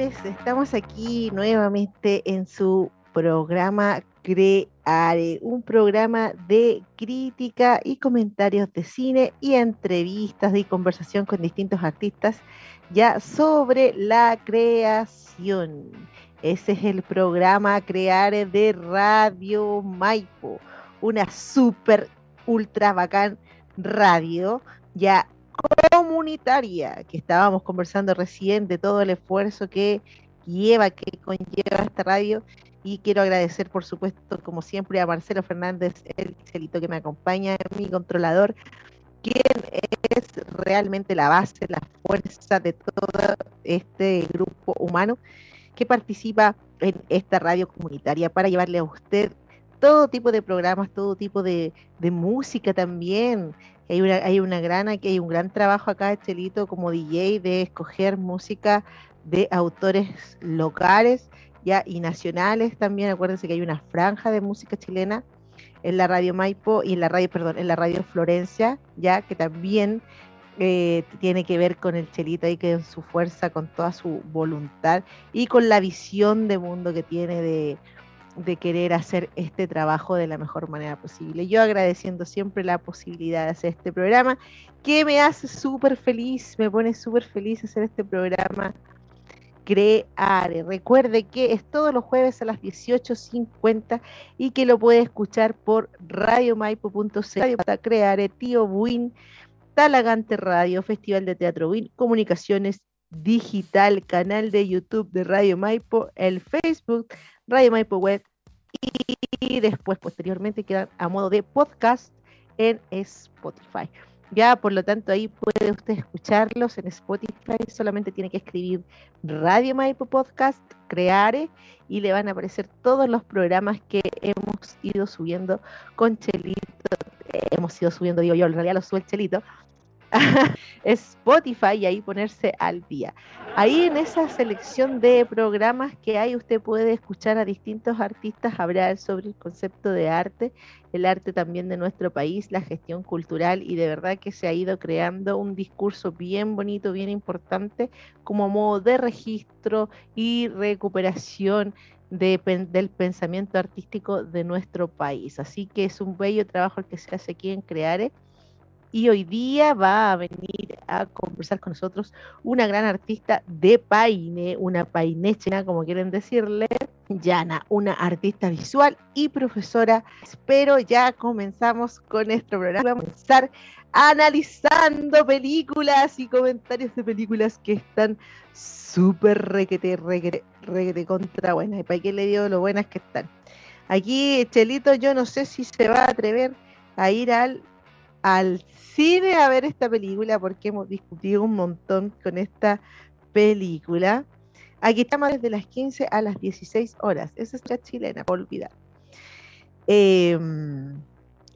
Estamos aquí nuevamente en su programa Creare, un programa de crítica y comentarios de cine y entrevistas y conversación con distintos artistas ya sobre la creación. Ese es el programa Creare de Radio Maipo, una super ultra bacán radio ya comunitaria que estábamos conversando recién de todo el esfuerzo que lleva, que conlleva esta radio. Y quiero agradecer, por supuesto, como siempre, a Marcelo Fernández, el celito que me acompaña, mi controlador, quien es realmente la base, la fuerza de todo este grupo humano que participa en esta radio comunitaria para llevarle a usted todo tipo de programas, todo tipo de, de música también, hay una, hay una gran, hay un gran trabajo acá de Chelito como DJ de escoger música de autores locales ya y nacionales también. Acuérdense que hay una franja de música chilena en la radio Maipo y en la radio, perdón, en la radio Florencia, ya que también eh, tiene que ver con el Chelito ahí que en su fuerza, con toda su voluntad y con la visión de mundo que tiene de de querer hacer este trabajo de la mejor manera posible. Yo agradeciendo siempre la posibilidad de hacer este programa, que me hace súper feliz, me pone súper feliz hacer este programa. Creare. Recuerde que es todos los jueves a las 18.50 y que lo puede escuchar por radiomaipo.cl Creare, Tío Buin, Talagante Radio, Festival de Teatro Buin, Comunicaciones Digital, canal de YouTube de Radio Maipo, el Facebook Radio Maipo Web y después posteriormente quedan a modo de podcast en Spotify. Ya, por lo tanto, ahí puede usted escucharlos en Spotify. Solamente tiene que escribir Radio Maipo Podcast, Creare, y le van a aparecer todos los programas que hemos ido subiendo con Chelito. Hemos ido subiendo, digo yo, en realidad lo sube el Chelito, Spotify y ahí ponerse al día. Ahí en esa selección de programas que hay, usted puede escuchar a distintos artistas hablar sobre el concepto de arte, el arte también de nuestro país, la gestión cultural y de verdad que se ha ido creando un discurso bien bonito, bien importante como modo de registro y recuperación del pensamiento artístico de nuestro país. Así que es un bello trabajo el que se hace aquí en Creare y hoy día va a venir a conversar con nosotros una gran artista de Paine, una painechena, como quieren decirle, Yana, una artista visual y profesora. Espero ya comenzamos con nuestro programa. Vamos a comenzar analizando películas y comentarios de películas que están súper requete, requete, requete contra buenas. Y para qué le digo lo buenas que están. Aquí, Chelito, yo no sé si se va a atrever a ir al al cine a ver esta película porque hemos discutido un montón con esta película. Aquí estamos desde las 15 a las 16 horas. Esa es la chilena, por olvidar. Em,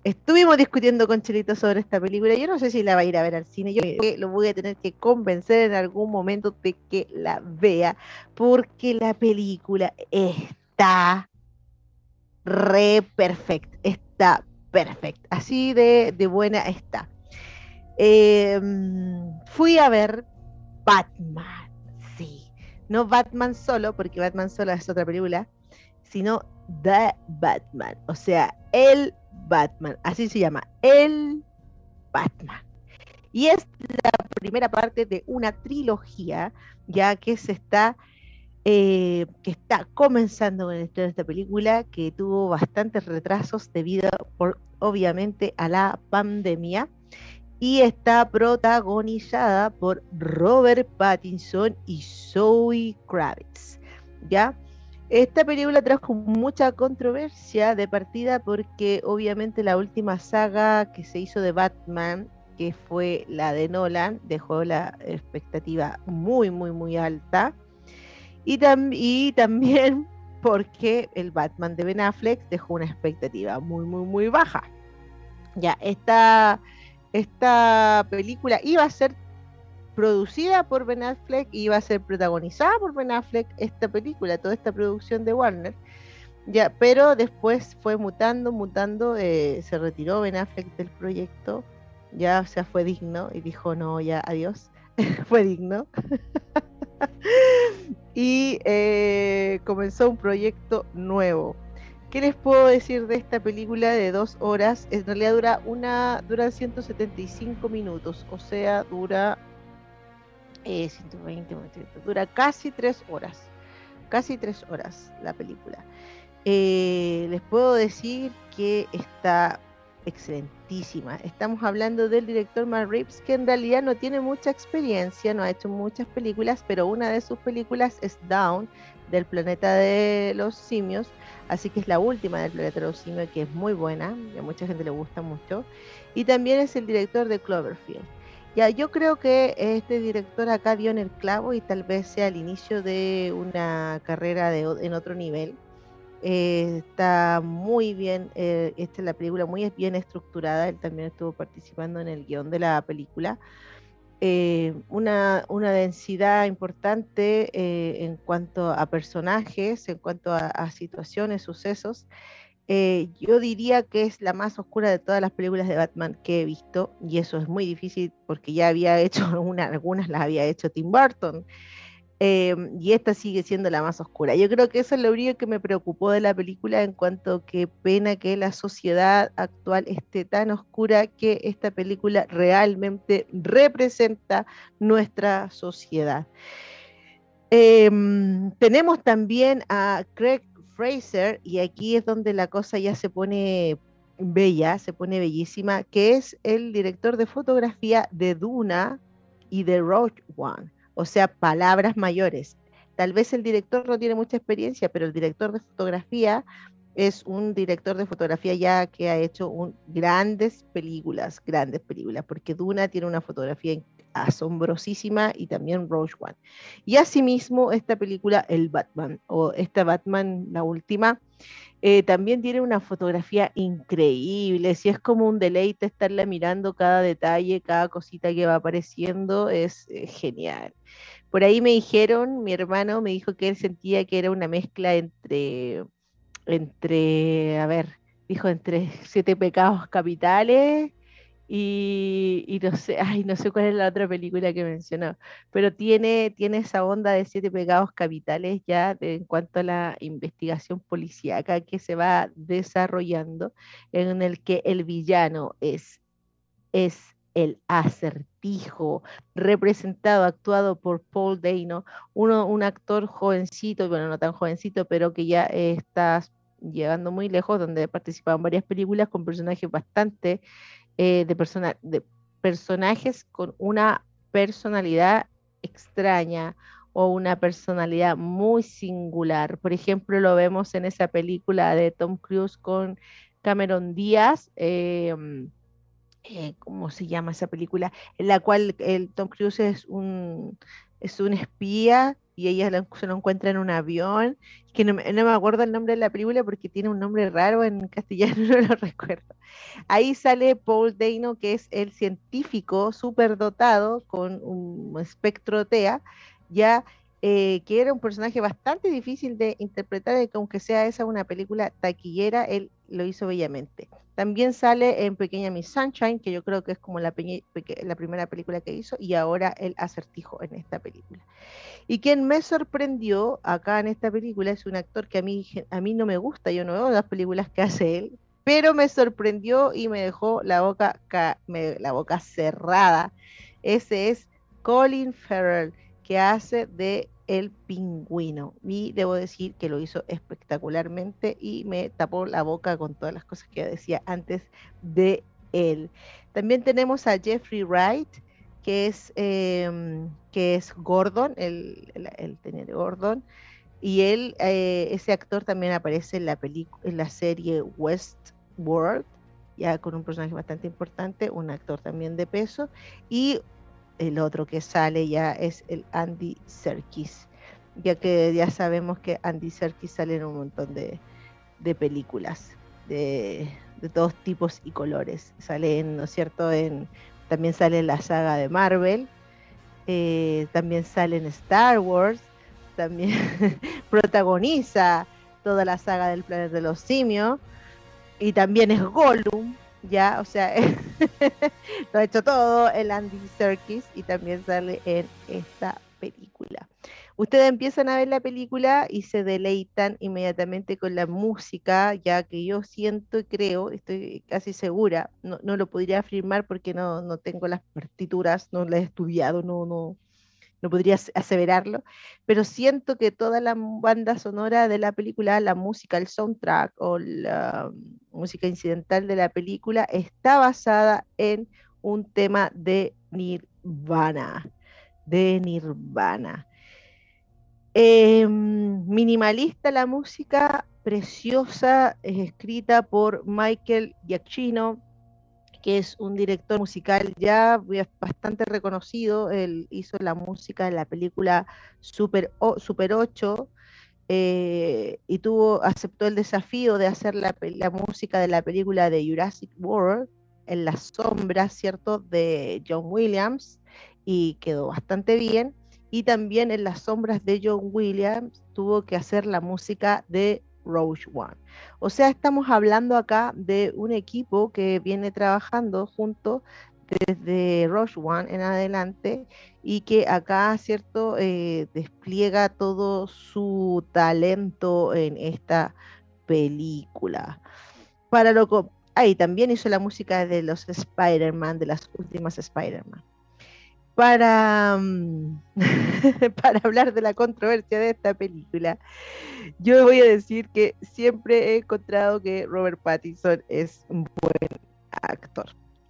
estuvimos discutiendo con Chelito sobre esta película. Yo no sé si la va a ir a ver al cine. Yo lo voy a tener que convencer en algún momento de que la vea porque la película está re perfecta. Está perfecto, así de, buena está. Em, fui a ver Batman, sí, no Batman solo, porque Batman solo es otra película, sino The Batman, o sea, el Batman, así se llama, el Batman. Y es la primera parte de una trilogía, ya que se está eh, que está comenzando con esta película, que tuvo bastantes retrasos debido, obviamente, a la pandemia, y está protagonizada por Robert Pattinson y Zoe Kravitz. ¿Ya? Esta película trajo mucha controversia de partida porque obviamente la última saga que se hizo de Batman, que fue la de Nolan, dejó la expectativa muy, muy, muy alta. Y, y también porque el Batman de Ben Affleck dejó una expectativa muy, muy, muy baja. Ya, esta, esta película iba a ser producida por Ben Affleck iba a ser protagonizada por Ben Affleck esta película, toda esta producción de Warner. Ya, pero después fue mutando, mutando, eh, se retiró Ben Affleck del proyecto, ya, o sea, fue digno y dijo, no, ya, adiós, fue digno. Y eh, comenzó un proyecto nuevo. ¿Qué les puedo decir de esta película de dos horas? En realidad dura una, dura 175 minutos, o sea, dura 120, eh, dura casi tres horas, casi tres horas la película. Eh, les puedo decir que está Estamos hablando del director Matt Reeves, que en realidad no tiene mucha experiencia, no ha hecho muchas películas, pero una de sus películas es Down, del planeta de los simios, así que es la última del planeta de los simios, que es muy buena, y a mucha gente le gusta mucho, y también es el director de Cloverfield. Ya, yo creo que este director acá dio en el clavo y tal vez sea el inicio de una carrera de, en otro nivel eh, está muy bien, eh, esta es la película muy bien estructurada, él también estuvo participando en el guion de la película. Eh, una, una, densidad importante en cuanto a personajes, en cuanto a, situaciones, sucesos. yo diría que es la más oscura de todas las películas de Batman que he visto, y eso es muy difícil porque ya había hecho algunas las había hecho Tim Burton. Em, y esta sigue siendo la más oscura. Yo creo que eso es lo único que me preocupó de la película en cuanto a que pena que la sociedad actual esté tan oscura que esta película realmente representa nuestra sociedad. Em, tenemos también a Craig Fraser y aquí es donde la cosa ya se pone bella, se pone bellísima, que es el director de fotografía de Duna y de Rogue One o sea, palabras mayores. Tal vez el director no tiene mucha experiencia, pero el director de fotografía es un director de fotografía ya que ha hecho grandes películas, grandes películas, porque Duna tiene una fotografía asombrosísima y también Rogue One. Y asimismo, esta película, El Batman, o esta Batman, la última, eh, también tiene una fotografía increíble, si es como un deleite estarla mirando cada detalle, cada cosita que va apareciendo, es eh, genial. Por ahí me dijeron, mi hermano me dijo que él sentía que era una mezcla entre, entre, a ver, dijo entre siete pecados capitales y, no sé, ay, no sé cuál es la otra película que mencionó, pero tiene, tiene esa onda de siete pecados capitales ya en cuanto a la investigación policíaca que se va desarrollando, en el que el villano es, es el acertijo, representado, actuado por Paul Dano, uno, un actor jovencito, bueno, no tan jovencito, pero que ya está llegando muy lejos, donde en varias películas con personajes bastante, eh, de, de personajes con una personalidad extraña o una personalidad muy singular. Por ejemplo, lo vemos en esa película de Tom Cruise con Cameron Díaz. Eh, eh, ¿cómo se llama esa película? En la cual el Tom Cruise es un, es un espía y ella se lo encuentra en un avión, que no, me acuerdo el nombre de la película porque tiene un nombre raro en castellano, no lo recuerdo. Ahí sale Paul Dano, que es el científico superdotado con un espectro TEA, ya eh, que era un personaje bastante difícil de interpretar, aunque sea esa una película taquillera, él lo hizo bellamente. También sale en Pequeña Miss Sunshine, que yo creo que es como la, primera película que hizo, y ahora el acertijo en esta película. Y quien me sorprendió acá en esta película es un actor que a mí, a mí no me gusta, yo no veo las películas que hace él, pero me sorprendió y me dejó la boca, la boca cerrada. Ese es Colin Farrell, que hace de el pingüino. Y debo decir que lo hizo espectacularmente y me tapó la boca con todas las cosas que decía antes de él. También tenemos a Jeffrey Wright, que es, em, que es Gordon, el, el, teniente Gordon. Y él, eh, ese actor también aparece en la, en la serie Westworld, ya con un personaje bastante importante, un actor también de peso. Y el otro que sale ya es el Andy Serkis, ya que ya sabemos que Andy Serkis sale en un montón de, películas de, todos tipos y colores. Sale, en, ¿no es cierto? En, también sale en la saga de Marvel, eh, también sale en Star Wars, también protagoniza toda la saga del planeta de los simios y también es Gollum ya, o sea, lo ha hecho todo el Andy Serkis y también sale en esta película. Ustedes empiezan a ver la película y se deleitan inmediatamente con la música, ya que yo siento y creo, estoy casi segura, no, no lo podría afirmar porque no, no tengo las partituras, no las he estudiado, no, no, no podría aseverarlo, pero siento que toda la banda sonora de la película, la música, el soundtrack o la música incidental de la película está basada en un tema de Nirvana, de Nirvana. Em, minimalista la música, preciosa, es escrita por Michael Giacchino, que es un director musical ya bastante reconocido. Él hizo la música de la película Super, Super 8 eh, y tuvo, aceptó el desafío de hacer la, música de la película de Jurassic World en las sombras, ¿cierto?, de John Williams y quedó bastante bien. Y también en las sombras de John Williams tuvo que hacer la música de Rogue One. O sea, estamos hablando acá de un equipo que viene trabajando junto desde Rogue One en adelante y que acá, ¿cierto?, eh, despliega todo su talento en esta película. Para lo ahí también hizo la música de los Spider-Man, de las últimas Spider-Man. Para, mm, para hablar de la controversia de esta película, yo voy a decir que siempre he encontrado que Robert Pattinson es un buen actor.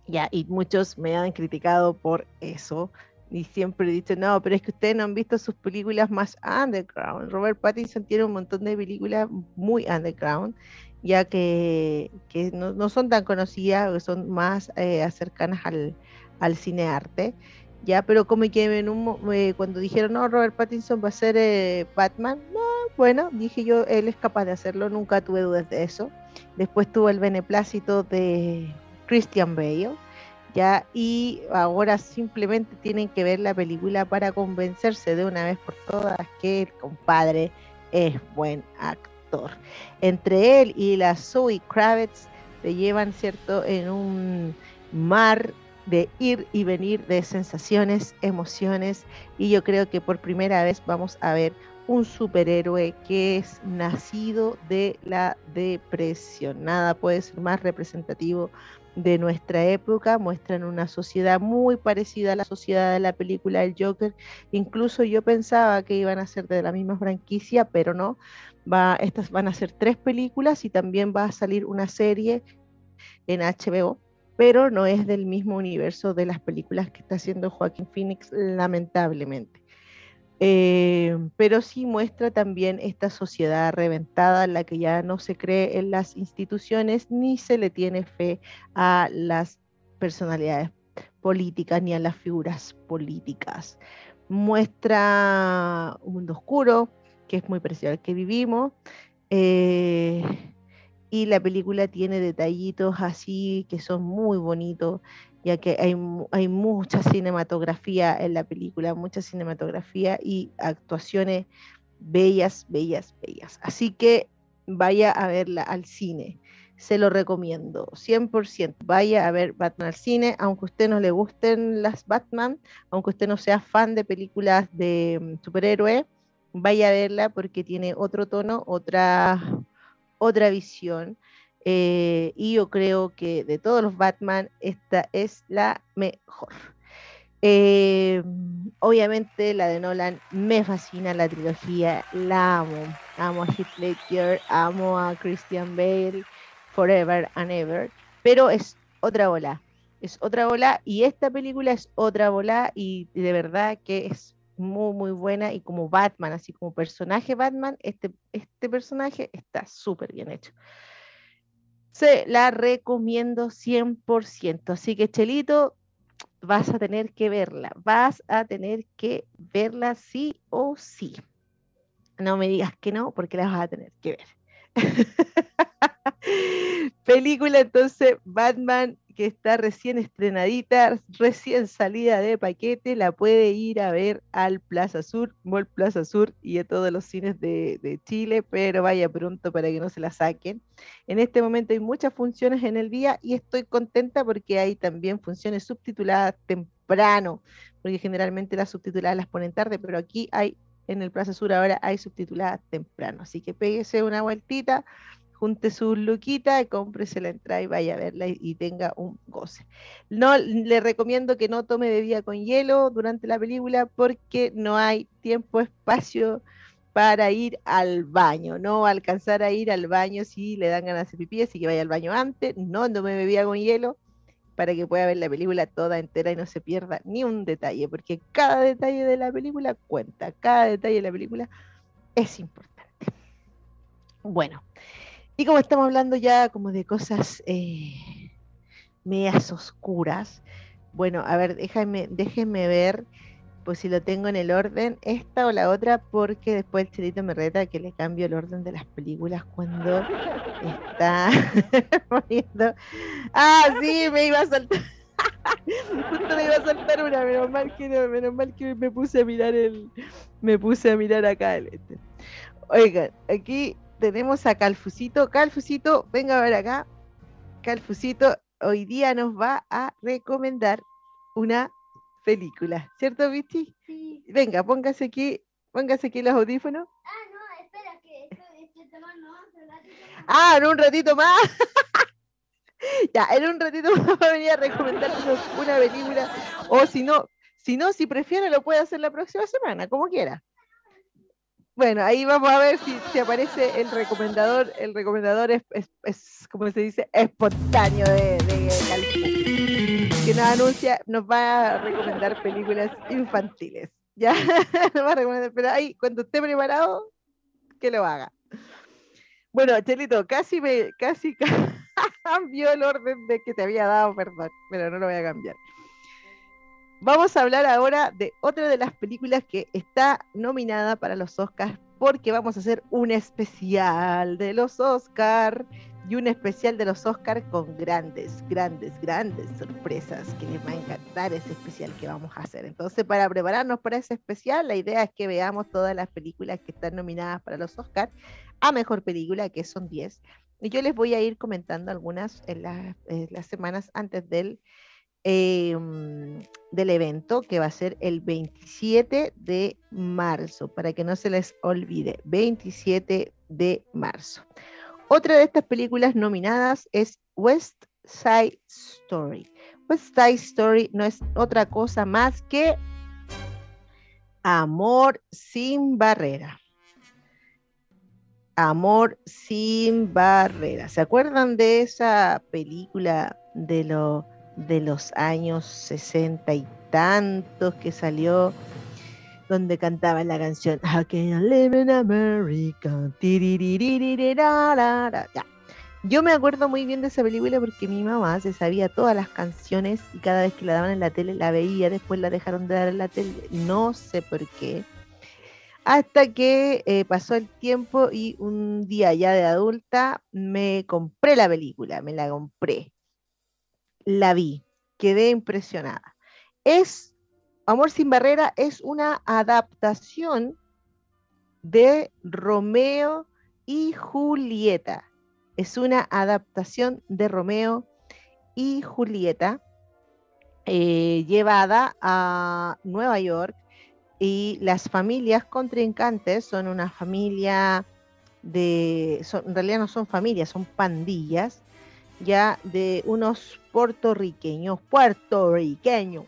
Ya, y muchos me han criticado por eso. Y siempre he dicho, no, pero es que ustedes no han visto sus películas más underground. Robert Pattinson tiene un montón de películas muy underground, ya que, no, son tan conocidas, son más eh, cercanas al, al cine arte ya, pero como que eh, cuando dijeron, no, Robert Pattinson va a ser eh, Batman, no, bueno, dije yo, él es capaz de hacerlo, nunca tuve dudas de eso. Después tuvo el beneplácito de Christian Bale, ya, y ahora simplemente tienen que ver la película para convencerse de una vez por todas que el compadre es buen actor. Entre él y la Zoe Kravitz se llevan, ¿cierto?, en un mar de ir y venir de sensaciones, emociones, y yo creo que por primera vez vamos a ver un superhéroe que es nacido de la depresión. Nada puede ser más representativo de nuestra época, muestran una sociedad muy parecida a la sociedad de la película El Joker. Incluso yo pensaba que iban a ser de la misma franquicia, pero no. Va, estas van a ser tres películas y también va a salir una serie en HBO pero no es del mismo universo de las películas que está haciendo Joaquín Phoenix, lamentablemente. Eh, pero sí muestra también esta sociedad reventada en la que ya no se cree en las instituciones ni se le tiene fe a las personalidades políticas ni a las figuras políticas. Muestra un mundo oscuro, que es muy parecido al que vivimos. Eh, y la película tiene detallitos así que son muy bonitos, ya que hay, hay mucha cinematografía en la película, mucha cinematografía y actuaciones bellas, bellas, bellas. Así que vaya a verla al cine. Se lo recomiendo, 100%. Vaya a ver Batman al cine, aunque usted no le gusten las Batman, aunque usted no sea fan de películas de mm, superhéroes, vaya a verla porque tiene otro tono, otra otra visión. Eh, y yo creo que de todos los Batman, esta es la mejor. Eh, obviamente la de Nolan me fascina la trilogía, la amo. Amo a Heath Ledger, amo a Christian Bale, Forever and Ever, pero es otra bola, es otra bola y esta película es otra bola y de verdad que es muy muy buena y como Batman, así como personaje Batman, este, este personaje está súper bien hecho. Se la recomiendo 100%, así que Chelito, vas a tener que verla, vas a tener que verla sí o sí. No me digas que no, porque la vas a tener que ver. Película entonces, Batman, que está recién estrenadita, recién salida de paquete, la puede ir a ver al Plaza Sur, Mall Plaza Sur y a todos los cines de, Chile, pero vaya pronto para que no se la saquen. En este momento hay muchas funciones en el día y estoy contenta porque hay también funciones subtituladas temprano, porque generalmente las subtituladas las ponen tarde, pero aquí hay en el Plaza Sur ahora hay subtituladas temprano, así que péguese una vueltita junte sus luquitas, cómprese la entrada y vaya a verla y, tenga un goce. No le recomiendo que no tome bebida con hielo durante la película porque no hay tiempo, espacio para ir al baño, no alcanzar a ir al baño si le dan ganas de pipí, así que vaya al baño antes, no tome bebida con hielo para que pueda ver la película toda entera y no se pierda ni un detalle, porque cada detalle de la película cuenta, cada detalle de la película es importante. Bueno, y como estamos hablando ya como de cosas eh, medias oscuras, bueno, a ver, déjame, déjenme ver, pues si lo tengo en el orden, esta o la otra, porque después el chelito me reta que le cambio el orden de las películas cuando está poniendo. Ah, sí, me iba a saltar. Justo me iba a saltar una, menos mal que no, menos mal que me puse a mirar el, me puse a mirar acá el este. Oigan, aquí tenemos a Calfusito. Calfusito, venga a ver acá. Calfusito hoy día nos va a recomendar una película, ¿cierto, Vicky? Sí. Venga, póngase aquí, póngase aquí los audífonos. Ah, no, espera, que estoy, tomando un ratito más. Ah, en un ratito más. ya, en un ratito más va a venir a recomendarnos una película. O si no, si no, si prefiere, lo puede hacer la próxima semana, como quiera. Bueno, ahí vamos a ver si, aparece el recomendador. El recomendador es, es, como se dice, espontáneo de, de que nos anuncia, nos va a recomendar películas infantiles. Ya, nos va a recomendar, pero ahí, cuando esté preparado, que lo haga. Bueno, Chelito, casi me, casi cambió el orden de que te había dado, perdón, pero no lo voy a cambiar. Vamos a hablar ahora de otra de las películas que está nominada para los Oscars porque vamos a hacer un especial de los Oscars y un especial de los Oscars con grandes, grandes, grandes sorpresas que les va a encantar ese especial que vamos a hacer. Entonces, para prepararnos para ese especial, la idea es que veamos todas las películas que están nominadas para los Oscars a Mejor Película, que son 10. Y yo les voy a ir comentando algunas en, las semanas antes del Em, del evento que va a ser el 27 de marzo, para que no se les olvide, 27 de marzo. Otra de estas películas nominadas es West Side Story. West Side Story no es otra cosa más que Amor sin barrera. Amor sin barrera. ¿Se acuerdan de esa película de lo de los años sesenta y tantos que salió donde cantaba la canción I can live in America. Yo me acuerdo muy bien de esa película porque mi mamá se sabía todas las canciones y cada vez que la daban en la tele la veía, después la dejaron de dar en la tele, no sé por qué. Hasta que eh, pasó el tiempo y un día ya de adulta me compré la película, me la compré la vi, quedé impresionada. Es, Amor sin barrera es una adaptación de Romeo y Julieta. Es una adaptación de Romeo y Julieta eh, llevada a Nueva York y las familias contrincantes son una familia de, en realidad no son familias, son pandillas, ya de unos puertorriqueños, puertorriqueños,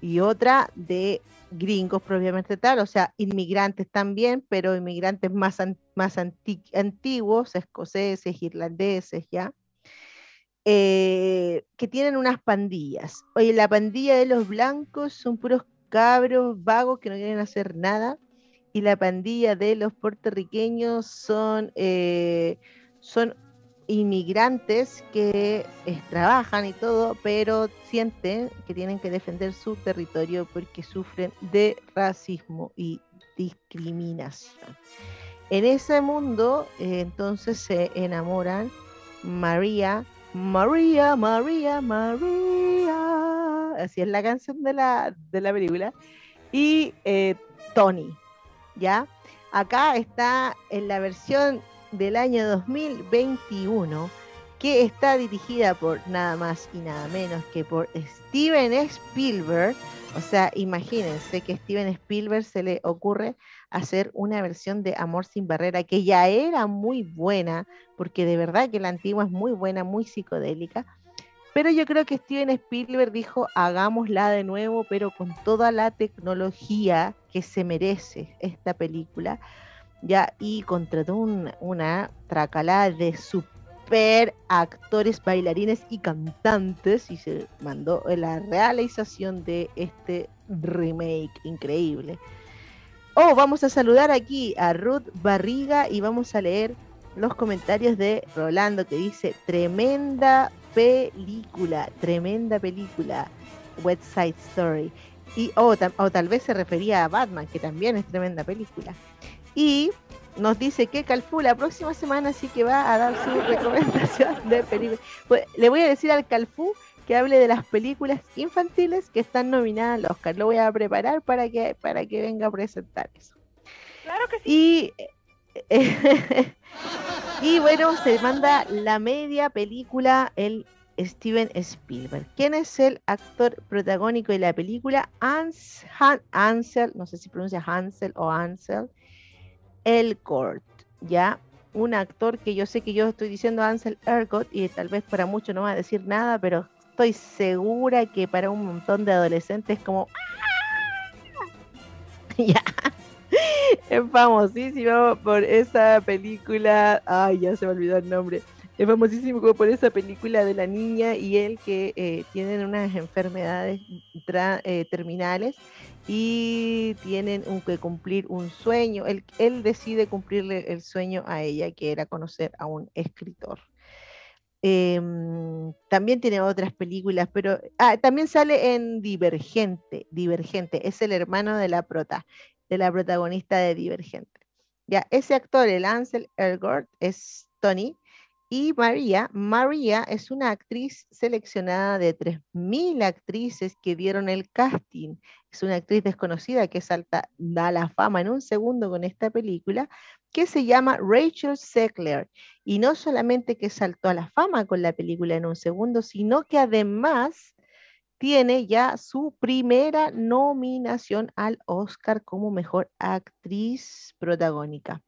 y otra de gringos propiamente tal, o sea, inmigrantes también, pero inmigrantes más, más antiguos, escoceses, irlandeses, ya, eh, que tienen unas pandillas. Oye, la pandilla de los blancos son puros cabros vagos que no quieren hacer nada, y la pandilla de los puertorriqueños son, eh, son inmigrantes que eh, trabajan y todo, pero sienten que tienen que defender su territorio porque sufren de racismo y discriminación. En ese mundo, eh, entonces se enamoran María, María, María, María, así es la canción de la, de la película, y eh, Tony, ¿ya? Acá está en la versión del año 2021 que está dirigida por nada más y nada menos que por Steven Spielberg. O sea, imagínense que Steven Spielberg se le ocurre hacer una versión de Amor sin Barrera que ya era muy buena, porque de verdad que la antigua es muy buena, muy psicodélica. Pero yo creo que Steven Spielberg dijo, hagámosla de nuevo, pero con toda la tecnología que se merece esta película ya y contrató una tracalada de super actores, bailarines y cantantes y se mandó la realización de este remake increíble. Oh, vamos a saludar aquí a Ruth Barriga y vamos a leer los comentarios de Rolando que dice tremenda película, tremenda película, West Side Story. Y, o tal vez se refería a Batman, que también es tremenda película. Y nos dice que Calfú la próxima semana sí que va a dar su recomendación de películas. Pues, le voy a decir al Calfú que hable de las películas infantiles que están nominadas al Oscar. Lo voy a preparar para que, para que venga a presentar eso. Claro que sí. Y, y bueno, se manda la media película, el Steven Spielberg. ¿Quién es el actor protagónico de la película? Hans, Ansel, no sé si pronuncia Hansel o Ansel Elgort, ¿ya? Un actor que yo sé que yo estoy diciendo Ansel Elgort y tal vez para muchos no va a decir nada, pero estoy segura que para un montón de adolescentes como... ya. Es famosísimo por esa película. Ay, ya se me olvidó el nombre. Es famosísimo por esa película de la niña y él que eh, tienen unas enfermedades eh, terminales y tienen que cumplir un sueño. Él, él decide cumplirle el sueño a ella, que era conocer a un escritor. Em, también tiene otras películas, pero ah, también sale en Divergente. Divergente es el hermano de la prota, de la protagonista de Divergente. Ya, ese actor, el Ansel Elgort, es Tony, y María, María es una actriz seleccionada de 3.000 actrices que dieron el casting. Es una actriz desconocida que salta, da la fama en un segundo con esta película, que se llama Rachel Zegler. Y no solamente que saltó a la fama con la película en un segundo, sino que además tiene ya su primera nominación al Oscar como mejor actriz protagónica.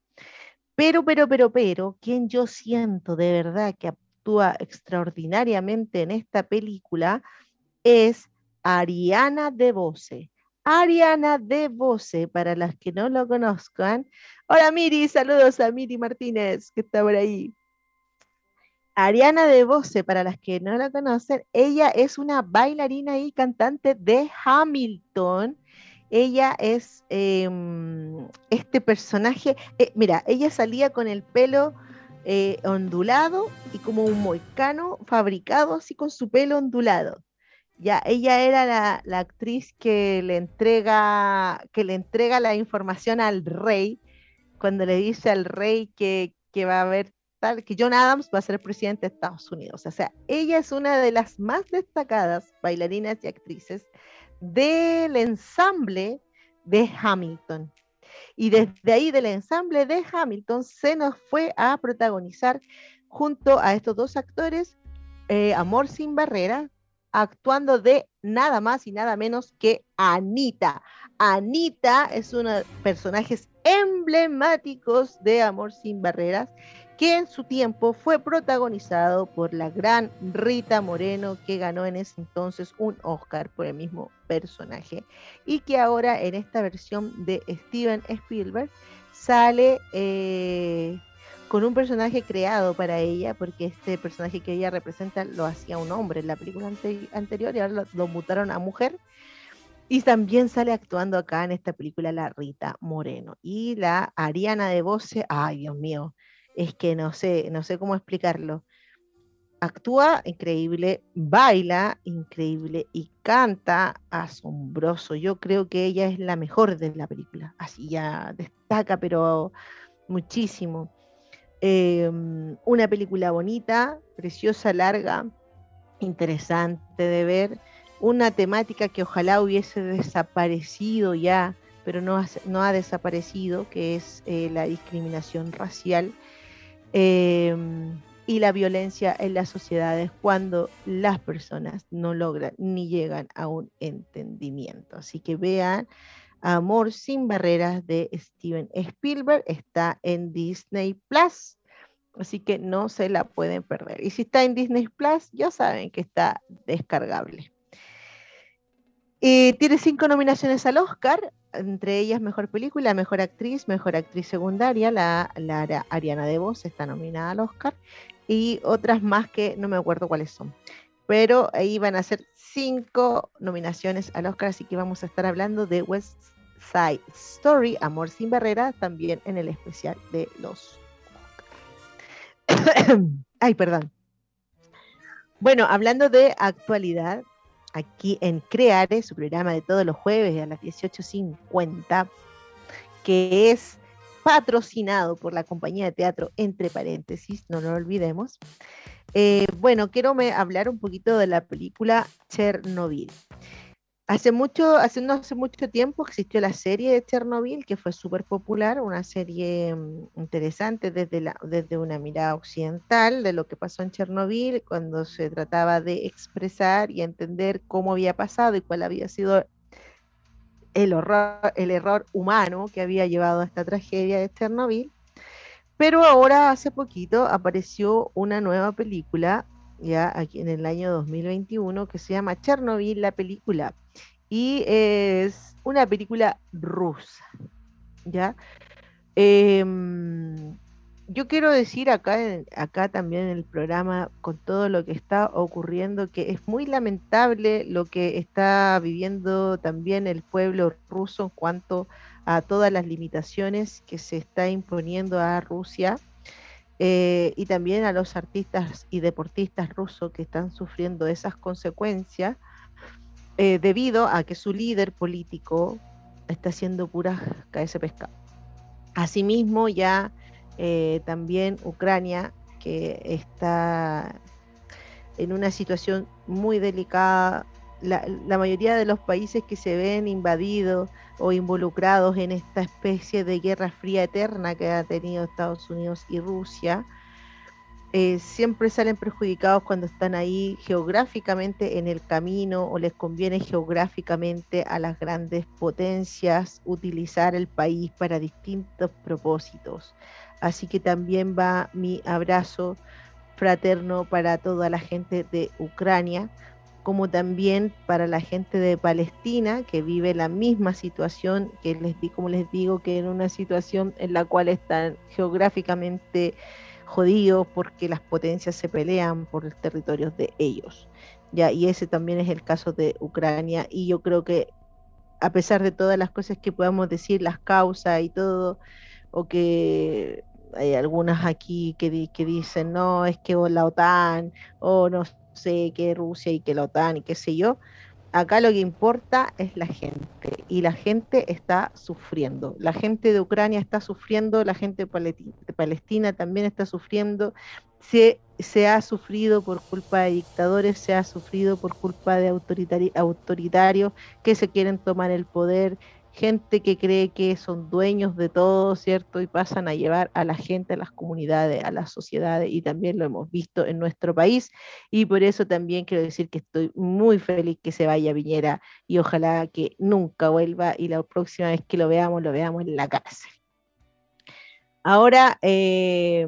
Pero, pero, pero, pero, quien yo siento de verdad que actúa extraordinariamente en esta película es Ariana DeBose. Ariana DeBose, para las que no lo conozcan. Hola Miri, saludos a Miri Martínez, que está por ahí. Ariana DeBose, para las que no la conocen, ella es una bailarina y cantante de Hamilton ella es em, este personaje, eh, mira, ella salía con el pelo eh, ondulado y como un moicano fabricado así con su pelo ondulado. Ya, ella era la, actriz que le entrega, que le entrega la información al rey, cuando le dice al rey que, que va a haber tal, que John Adams va a ser presidente de Estados Unidos. O sea, ella es una de las más destacadas bailarinas y actrices del ensamble de Hamilton. Y desde ahí del ensamble de Hamilton se nos fue a protagonizar junto a estos dos actores eh, Amor sin barrera, actuando de nada más y nada menos que Anita. Anita es uno de los personajes emblemáticos de Amor sin Barreras, que en su tiempo fue protagonizado por la gran Rita Moreno, que ganó en ese entonces un Oscar por el mismo personaje, y que ahora en esta versión de Steven Spielberg sale eh, con un personaje creado para ella, porque este personaje que ella representa lo hacía un hombre en la película anterior y ahora lo, lo, mutaron a mujer. Y también sale actuando acá en esta película la Rita Moreno. Y la Ariana de Voce, ay Dios mío, es que no sé, no sé cómo explicarlo. Actúa increíble, baila increíble y canta asombroso. Yo creo que ella es la mejor de la película. Así ya destaca, pero muchísimo. Em, una película bonita, preciosa, larga, interesante de ver. Una temática que ojalá hubiese desaparecido ya, pero no ha, no ha desaparecido, que es eh, la discriminación racial Em, y la violencia en las sociedades cuando las personas no logran ni llegan a un entendimiento. Así que vean Amor sin barreras de Steven Spielberg, está en Disney Plus. Así que no se la pueden perder. Y si está en Disney Plus, ya saben que está descargable. tiene cinco nominaciones al Oscar, entre ellas Mejor Película, Mejor Actriz, Mejor Actriz Secundaria, la, la Ariana de Voz está nominada al Oscar, y otras más que no me acuerdo cuáles son. Pero ahí van a ser cinco nominaciones al Oscar, así que vamos a estar hablando de West Side Story, Amor sin Barreras, también en el especial de los. Ay, perdón. Bueno, hablando de actualidad, aquí en Creare, su programa de todos los jueves a las 18.50, que es patrocinado por la compañía de teatro Entre Paréntesis, no lo olvidemos. Eh, bueno, quiero hablar un poquito de la película Chernobyl. Hace mucho, hace no hace mucho tiempo existió la serie de Chernobyl, que fue súper popular, una serie mm, interesante desde, desde una mirada occidental de lo que pasó en Chernobyl, cuando se trataba de expresar y entender cómo había pasado y cuál había sido el, horror, el error humano que había llevado a esta tragedia de Chernobyl. Pero ahora, hace poquito, apareció una nueva película ya aquí en el año 2021 que se llama Chernobyl, la película. Y es una película rusa, ¿ya? Em, yo quiero decir acá, acá también en el programa, con todo lo que está ocurriendo, que es muy lamentable lo que está viviendo también el pueblo ruso en cuanto a todas las limitaciones que se está imponiendo a Rusia eh, y también a los artistas y deportistas rusos que están sufriendo esas consecuencias eh, debido a que su líder político está haciendo pura cabeza pescado. Asimismo, ya eh, también Ucrania, que está en una situación muy delicada la, mayoría de los países que se ven invadidos o involucrados en esta especie de guerra fría eterna que ha tenido Estados Unidos y Rusia, eh, siempre salen perjudicados cuando están ahí geográficamente en el camino o les conviene geográficamente a las grandes potencias utilizar el país para distintos propósitos. Así que también va mi abrazo fraterno para toda la gente de Ucrania, como también para la gente de Palestina que vive la misma situación que les di, como les digo, que en una situación en la cual están geográficamente jodidos porque las potencias se pelean por los territorios de ellos. Ya, y ese también es el caso de Ucrania y yo creo que a pesar de todas las cosas que podamos decir, las causas y todo, o que hay algunas aquí que, que dicen, no, es que la OTAN, o no sé, que Rusia y que la OTAN y qué sé yo. Acá lo que importa es la gente y la gente está sufriendo. La gente de Ucrania está sufriendo, la gente de Palestina también está sufriendo. Se, se ha sufrido por culpa de dictadores, se ha sufrido por culpa de autoritarios que se quieren tomar el poder gente que cree que son dueños de todo, ¿cierto? Y pasan a llevar a la gente, a las comunidades, a las sociedades, y también lo hemos visto en nuestro país. Y por eso también quiero decir que estoy muy feliz que se vaya Viñera y ojalá que nunca vuelva y la próxima vez que lo veamos, lo veamos en la cárcel. Ahora, eh,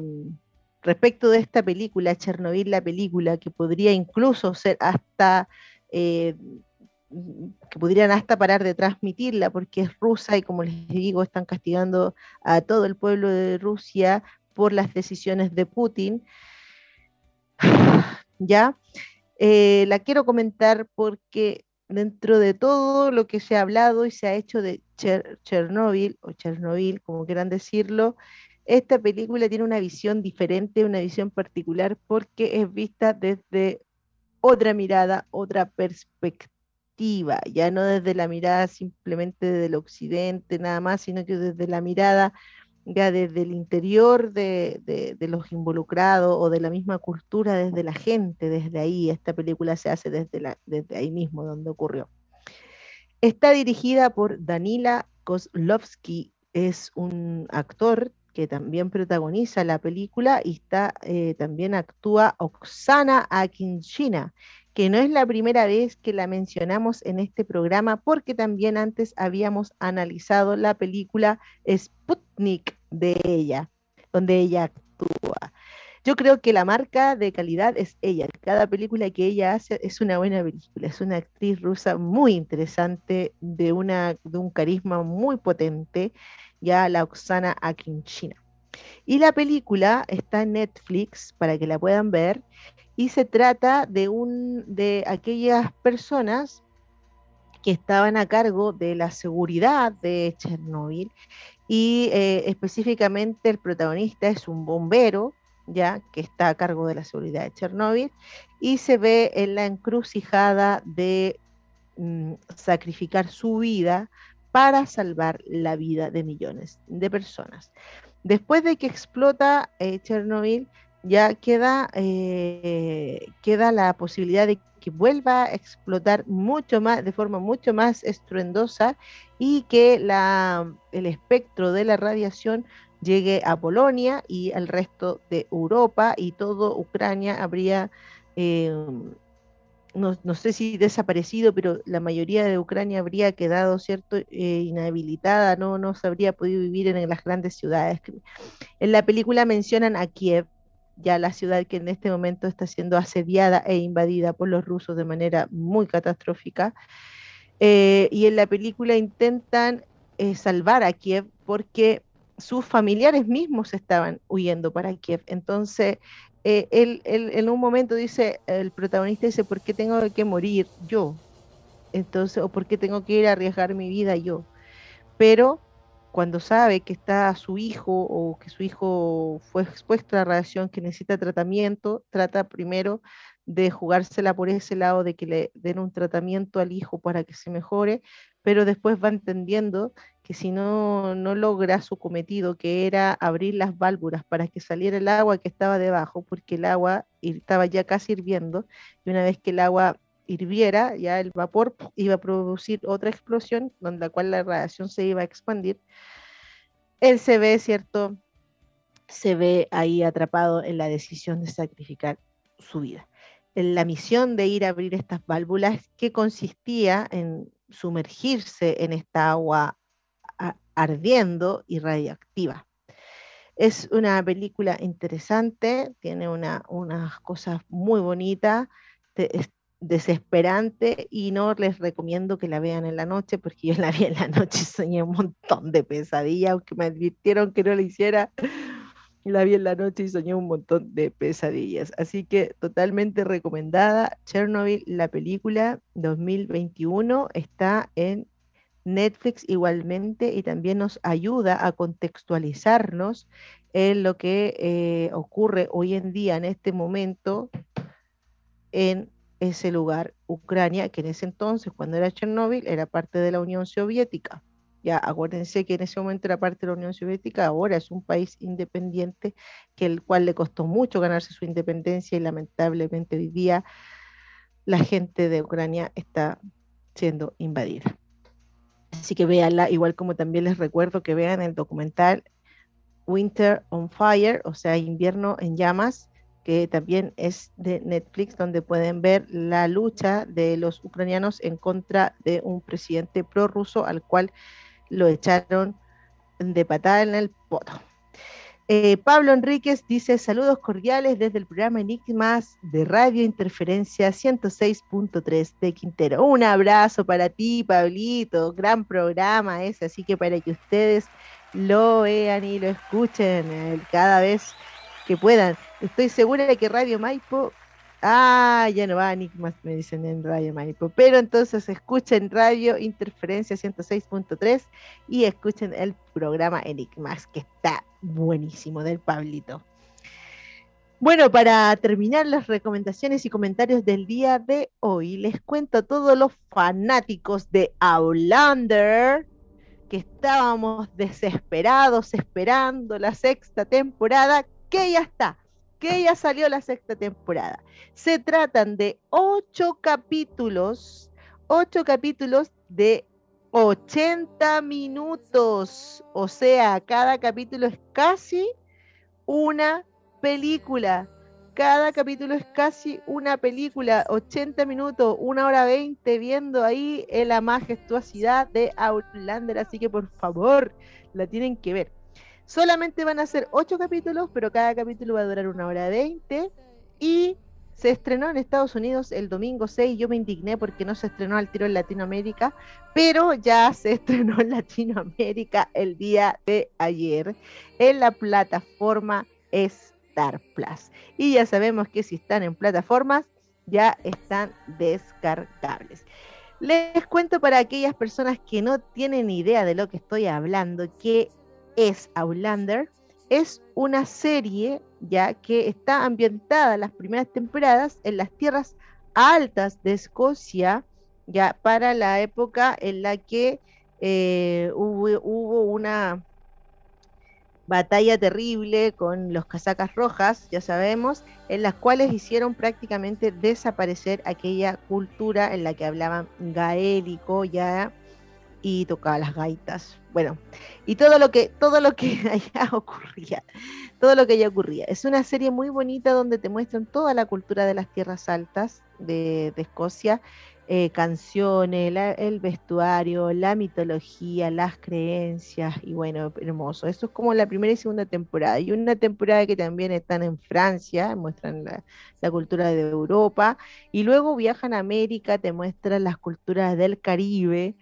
respecto de esta película, Chernobyl, la película, que podría incluso ser hasta... Eh, que podrían hasta parar de transmitirla porque es rusa y como les digo, están castigando a todo el pueblo de Rusia por las decisiones de Putin. ¿Ya? Eh, la quiero comentar porque dentro de todo lo que se ha hablado y se ha hecho de Chernobyl, o Chernobyl, como quieran decirlo, esta película tiene una visión diferente, una visión particular, porque es vista desde otra mirada, otra perspectiva ya no desde la mirada simplemente del occidente nada más, sino que desde la mirada ya desde el interior de, los involucrados o de la misma cultura, desde la gente, desde ahí. Esta película se hace desde, ahí mismo, donde ocurrió. Está dirigida por Danila Kozlovsky, es un actor que también protagoniza la película y eh, también actúa Oksana Akinchina, que no es la primera vez que la mencionamos en este programa porque también antes habíamos analizado la película Sputnik de ella, donde ella actúa. Yo creo que la marca de calidad es ella. Cada película que ella hace es una buena película. Es una actriz rusa muy interesante, de, una, de un carisma muy potente, ya la Oksana Akinchina. Y la película está en Netflix para que la puedan ver y se trata de, un, de aquellas personas que estaban a cargo de la seguridad de Chernóbil y eh, específicamente el protagonista es un bombero ya que está a cargo de la seguridad de Chernóbil y se ve en la encrucijada de mm, sacrificar su vida para salvar la vida de millones de personas. Después de que explota eh, Chernóbil, ya queda, eh, queda la posibilidad de que vuelva a explotar mucho más, de forma mucho más estruendosa y que la, el espectro de la radiación llegue a Polonia y al resto de Europa y todo Ucrania habría, eh, no, sé si desaparecido, pero la mayoría de Ucrania habría quedado, ¿cierto?, eh, inhabilitada, no, no se habría podido vivir en las grandes ciudades. En la película mencionan a Kiev, ya la ciudad que en este momento está siendo asediada e invadida por los rusos de manera muy catastrófica. Eh, y en la película intentan eh, salvar a Kiev porque sus familiares mismos estaban huyendo para Kiev. Entonces, eh, él, en un momento dice, el protagonista dice, ¿por qué tengo que morir yo? Entonces, o ¿por qué tengo que ir a arriesgar mi vida yo? Pero cuando sabe que está su hijo o que su hijo fue expuesto a la radiación, que necesita tratamiento, trata primero de jugársela por ese lado de que le den un tratamiento al hijo para que se mejore, pero después va entendiendo que si no, no logra su cometido, que era abrir las válvulas para que saliera el agua que estaba debajo, porque el agua estaba ya casi hirviendo, y una vez que el agua hirviera, ya el vapor iba a producir otra explosión, donde la cual la radiación se iba a expandir. Él se ve, ¿cierto? Se ve ahí atrapado en la decisión de sacrificar su vida. En la misión de ir a abrir estas válvulas, que consistía en sumergirse en esta agua ardiendo y radioactiva. Es una película interesante, tiene una, unas cosas muy bonitas, desesperante y no les recomiendo que la vean en la noche porque yo la vi en la noche y soñé un montón de pesadillas, aunque me advirtieron que no lo hiciera, la vi en la noche y soñé un montón de pesadillas. Así que totalmente recomendada. Chernobyl, la película 2021, está en Netflix igualmente y también nos ayuda a contextualizarnos en lo que eh, ocurre hoy en día, en este momento, en ese lugar, Ucrania, que en ese entonces, cuando era Chernóbil, era parte de la Unión Soviética. Ya acuérdense que en ese momento era parte de la Unión Soviética, ahora es un país independiente, que el cual le costó mucho ganarse su independencia y lamentablemente hoy día la gente de Ucrania está siendo invadida. Así que véanla, igual como también les recuerdo que vean el documental Winter on Fire, o sea, invierno en llamas, que también es de Netflix, donde pueden ver la lucha de los ucranianos en contra de un presidente prorruso al cual lo echaron de patada en el poto. Eh, Pablo Enríquez dice saludos cordiales desde el programa Enigmas de Radio Interferencia 106.3 de Quintero. Un abrazo para ti, Pablito. Gran programa ese, así que para que ustedes lo vean y lo escuchen eh, cada vez que puedan. Estoy segura de que Radio Maipo Ah, ya no va Enigmas, me dicen en Radio Maipo. Pero entonces escuchen Radio Interferencia 106.3 y escuchen el programa Enigmas, que está buenísimo, del Pablito. Bueno, para terminar las recomendaciones y comentarios del día de hoy, les cuento a todos los fanáticos de Outlander que estábamos desesperados esperando la sexta temporada, que ya está que ya salió la sexta temporada. Se tratan de ocho capítulos, ocho capítulos de 80 minutos. O sea, cada capítulo es casi una película. Cada capítulo es casi una película, 80 minutos, una hora 20, viendo ahí la majestuosidad de Outlander. Así que por favor, la tienen que ver. Solamente van a ser ocho capítulos, pero cada capítulo va a durar una hora veinte. Y se estrenó en Estados Unidos el domingo 6. Yo me indigné porque no se estrenó al tiro en Latinoamérica, pero ya se estrenó en Latinoamérica el día de ayer en la plataforma Star Plus. Y ya sabemos que si están en plataformas, ya están descargables. Les cuento para aquellas personas que no tienen idea de lo que estoy hablando, que es Outlander. Es una serie ya que está ambientada las primeras temporadas en las tierras altas de Escocia, ya para la época en la que eh, hubo, una batalla terrible con los casacas rojas, ya sabemos, en las cuales hicieron prácticamente desaparecer aquella cultura en la que hablaban gaélico ya y tocaba las gaitas. Bueno, y todo lo que, todo lo que allá ocurría, todo lo que allá ocurría. Es una serie muy bonita donde te muestran toda la cultura de las tierras altas de, Escocia, eh, canciones, el vestuario, la mitología, las creencias, y bueno, hermoso. Eso es como la primera y segunda temporada. Y una temporada que también están en Francia, muestran la, la cultura de Europa, y luego viajan a América, te muestran las culturas del Caribe.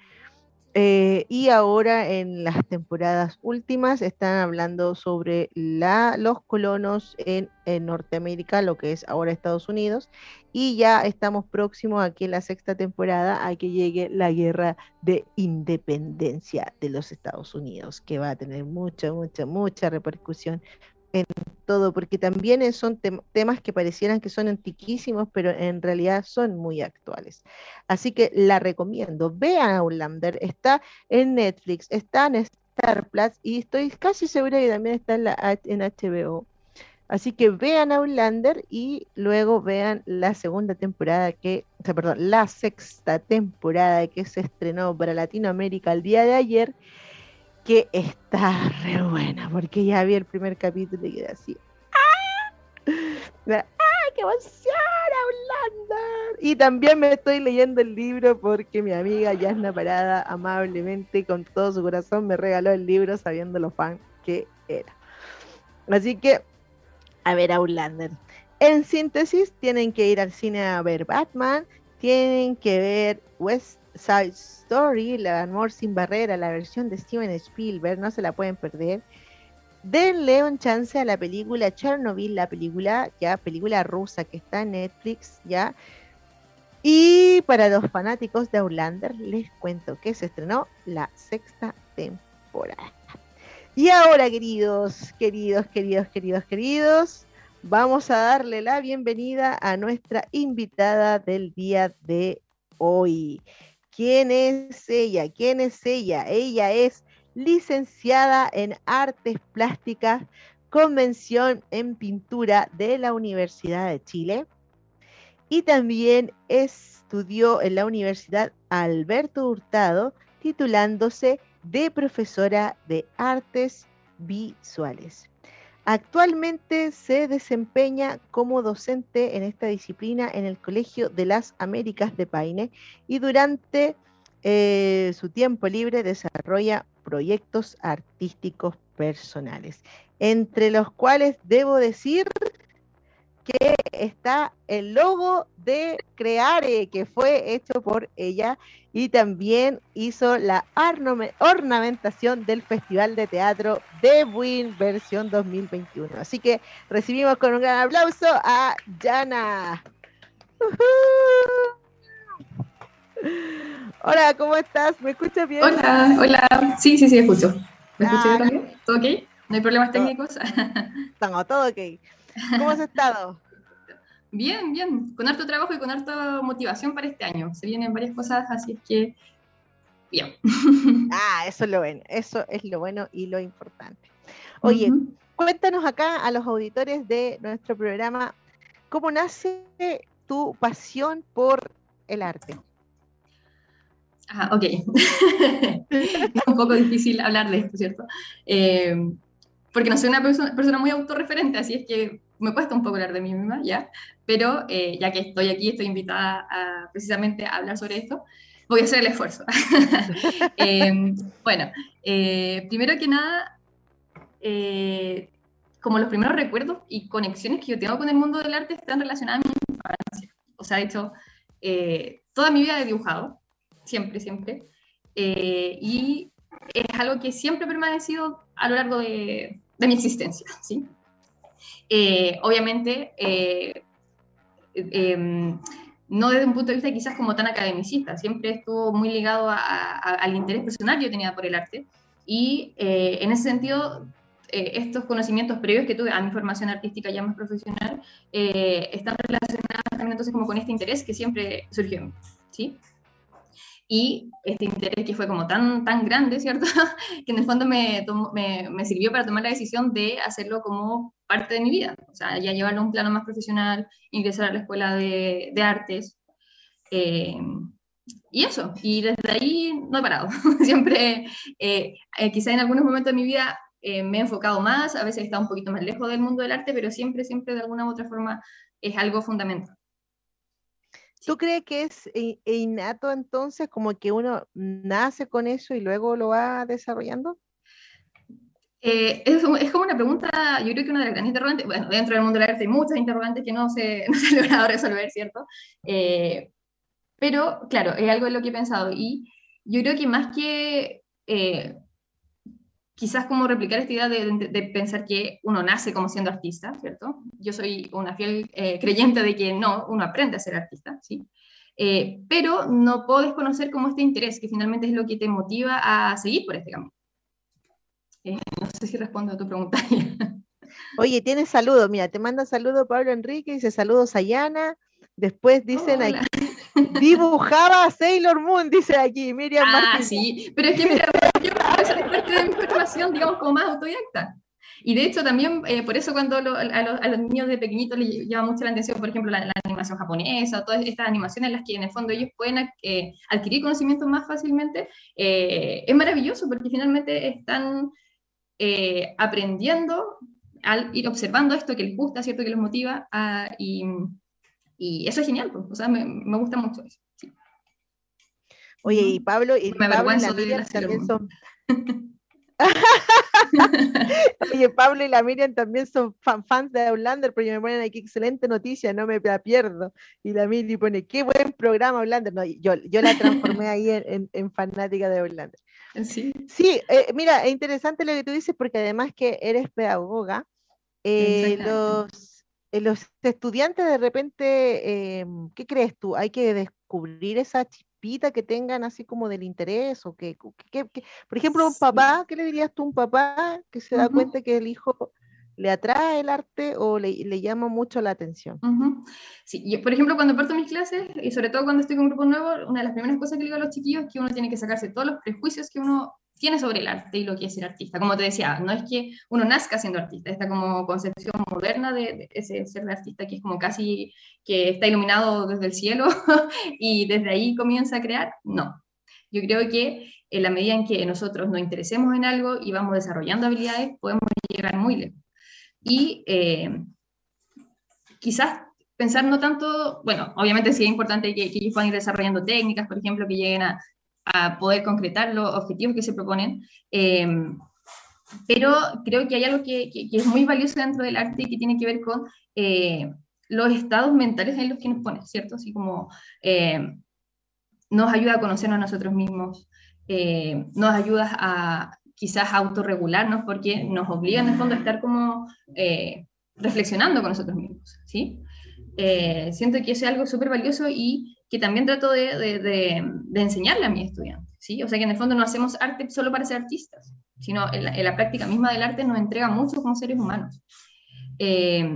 Eh, y ahora en las temporadas últimas están hablando sobre la, los colonos en, Norteamérica, lo que es ahora Estados Unidos, y ya estamos próximos aquí en la sexta temporada a que llegue la guerra de independencia de los Estados Unidos, que va a tener mucha, mucha, mucha repercusión en todo, porque también son temas que parecieran que son antiquísimos, pero en realidad son muy actuales. Así que la recomiendo. Vean Outlander, está en Netflix, está en Star Plus y estoy casi segura que también está en, la, en HBO. Así que vean Outlander y luego vean la segunda temporada que, o sea, perdón, la sexta temporada que se estrenó para Latinoamérica el día de ayer que está re buena, porque ya vi el primer capítulo y quedé así. ¡Ah! ¡Ah, qué emoción, Outlander! Y también me estoy leyendo el libro porque mi amiga Yasna Parada amablemente, con todo su corazón, me regaló el libro sabiendo lo fan que era. Así que, a ver, Outlander. En síntesis, tienen que ir al cine a ver Batman, tienen que ver West Side Story, la Amor sin Barrera, la versión de Steven Spielberg, no se la pueden perder. Denle un chance a la película Chernobyl, la película, ya, película rusa que está en Netflix, ya. Y para los fanáticos de Outlander, les cuento que se estrenó la sexta temporada. Y ahora, queridos, queridos, queridos, queridos, queridos, vamos a darle la bienvenida a nuestra invitada del día de hoy. ¿Quién es ella? ¿Quién es ella? Ella es licenciada en Artes Plásticas, Convención en Pintura de la Universidad de Chile y también estudió en la Universidad Alberto Hurtado titulándose de profesora de artes visuales. Actualmente se desempeña como docente en esta disciplina en el Colegio de las Américas de Paine y durante eh, su tiempo libre desarrolla proyectos artísticos personales, entre los cuales debo decir que está el logo de Creare, que fue hecho por ella, y también hizo la ornamentación del Festival de Teatro de Buin versión 2021. Así que recibimos con un gran aplauso a Yana. Hola, ¿cómo estás? ¿Me escuchas bien? Hola, hola. Sí, sí, sí, escucho. ¿Me escuchas ah, también? ¿Todo ok? ¿No hay problemas técnicos? Estamos, todo ok. ¿Cómo has estado? Bien, bien, con harto trabajo y con harta motivación para este año. Se vienen varias cosas, así es que bien. Ah, eso es lo bueno, eso es lo bueno y lo importante. Oye, cuéntanos acá a los auditores de nuestro programa, ¿cómo nace tu pasión por el arte? Ah, ok. es un poco difícil hablar de esto, ¿cierto? Eh, porque no soy una persona, muy autorreferente, así es que me cuesta un poco hablar de mí misma, ¿ya? Pero eh, ya que estoy aquí, estoy invitada a, precisamente a hablar sobre esto, voy a hacer el esfuerzo. Em, bueno, eh, primero que nada, eh, como los primeros recuerdos y conexiones que yo tengo con el mundo del arte están relacionadas a mi infancia. O sea, de hecho, toda mi vida he dibujado, siempre, siempre. y es algo que siempre ha permanecido a lo largo de, de mi existencia, ¿sí? Eh, obviamente, eh, em, no desde un punto de vista quizás como tan academicista, siempre estuvo muy ligado al interés personal que yo tenía por el arte y eh, en ese sentido estos conocimientos previos que tuve a mi formación artística ya más profesional están relacionados también entonces como con este interés que siempre surgió, ¿sí? Y este interés que fue como tan, tan grande, ¿cierto? que en el fondo me, me, me, sirvió para tomar la decisión de hacerlo como parte de mi vida, o sea, ya llevarlo a un plano más profesional, ingresar a la escuela de, de artes. Eh, y eso, y desde ahí no he parado. Siempre, eh, eh, quizá en algunos momentos de mi vida me he enfocado más, a veces he estado un poquito más lejos del mundo del arte, pero siempre, siempre de alguna u otra forma es algo fundamental. ¿Tú crees que es innato entonces, como que uno nace con eso y luego lo va desarrollando? Eh, es, es, como una pregunta, yo creo que una de las grandes interrogantes, bueno, dentro del mundo del arte hay muchas interrogantes que no se, no se han logrado resolver, ¿cierto? Eh, pero, claro, es algo en lo que he pensado y yo creo que más que eh, quizás como replicar esta idea de, pensar que uno nace como siendo artista, ¿cierto? Yo soy una fiel eh, creyente de que no, uno aprende a ser artista, ¿sí? Eh, pero no puedo desconocer como este interés, que finalmente es lo que te motiva a seguir por este camino. Eh, no sé si respondo a tu pregunta. Oye, tienes saludos, mira, te manda saludos Pablo Enrique, dice saludos a Yana, después dicen aquí, dibujaba Sailor Moon, dice aquí Miriam ah, sí, pero es que mira, esa es parte de mi formación, digamos, como más autodidacta. Y de hecho también, eh, por eso cuando a, los, a, los, niños de pequeñitos les llama mucho la atención, por ejemplo, la, animación japonesa, todas estas animaciones en las que en el fondo ellos pueden eh, adquirir conocimientos más fácilmente, eh, es maravilloso porque finalmente están aprendiendo al ir observando esto que les gusta, ¿cierto? Que les motiva a, y, y eso es genial, pues, o sea, me, me gusta mucho eso. Oye, y Pablo y, Pablo y la Miriam también son. Oye, Pablo y la Miriam también son fans de Outlander, porque me ponen aquí excelente noticia, no me la pierdo. Y la Miri pone, qué buen programa Outlander. No, yo, yo la transformé ahí en, en, fanática de Outlander. Sí, sí eh, mira, es interesante lo que tú dices, porque además que eres pedagoga, eh, los eh, los estudiantes de repente, em, ¿qué crees tú? ¿Hay que descubrir esa chispita que tengan así como del interés? o que, Por ejemplo, un papá, ¿qué le dirías tú a un papá que se da cuenta que el hijo le atrae el arte o le, llama mucho la atención? Sí, y por ejemplo, cuando parto mis clases, y sobre todo cuando estoy con un grupo nuevo, una de las primeras cosas que le digo a los chiquillos es que uno tiene que sacarse todos los prejuicios que uno tiene sobre el arte y lo que es ser artista. Como te decía, no es que uno nazca siendo artista, esta como concepción moderna de, ese ser de artista que es como casi que está iluminado desde el cielo y desde ahí comienza a crear, no. Yo creo que en la medida en que nosotros nos interesemos en algo y vamos desarrollando habilidades, podemos llegar muy lejos. Y eh, quizás pensar no tanto, bueno, obviamente sí es importante que, ellos puedan ir desarrollando técnicas, por ejemplo, que lleguen a, poder concretar los objetivos que se proponen, eh, pero creo que hay algo que, es muy valioso dentro del arte y que tiene que ver con eh, los estados mentales en los que nos pone, ¿cierto? Así como nos ayuda a conocernos a nosotros mismos, nos ayuda a quizás autorregularnos porque nos obliga en el fondo a estar como reflexionando con nosotros mismos, ¿sí? Eh, siento que es algo súper valioso y que también trato de, de, enseñarle a mis estudiantes, ¿sí? O sea que en el fondo no hacemos arte solo para ser artistas, sino en la, práctica misma del arte nos entrega mucho como seres humanos. Eh,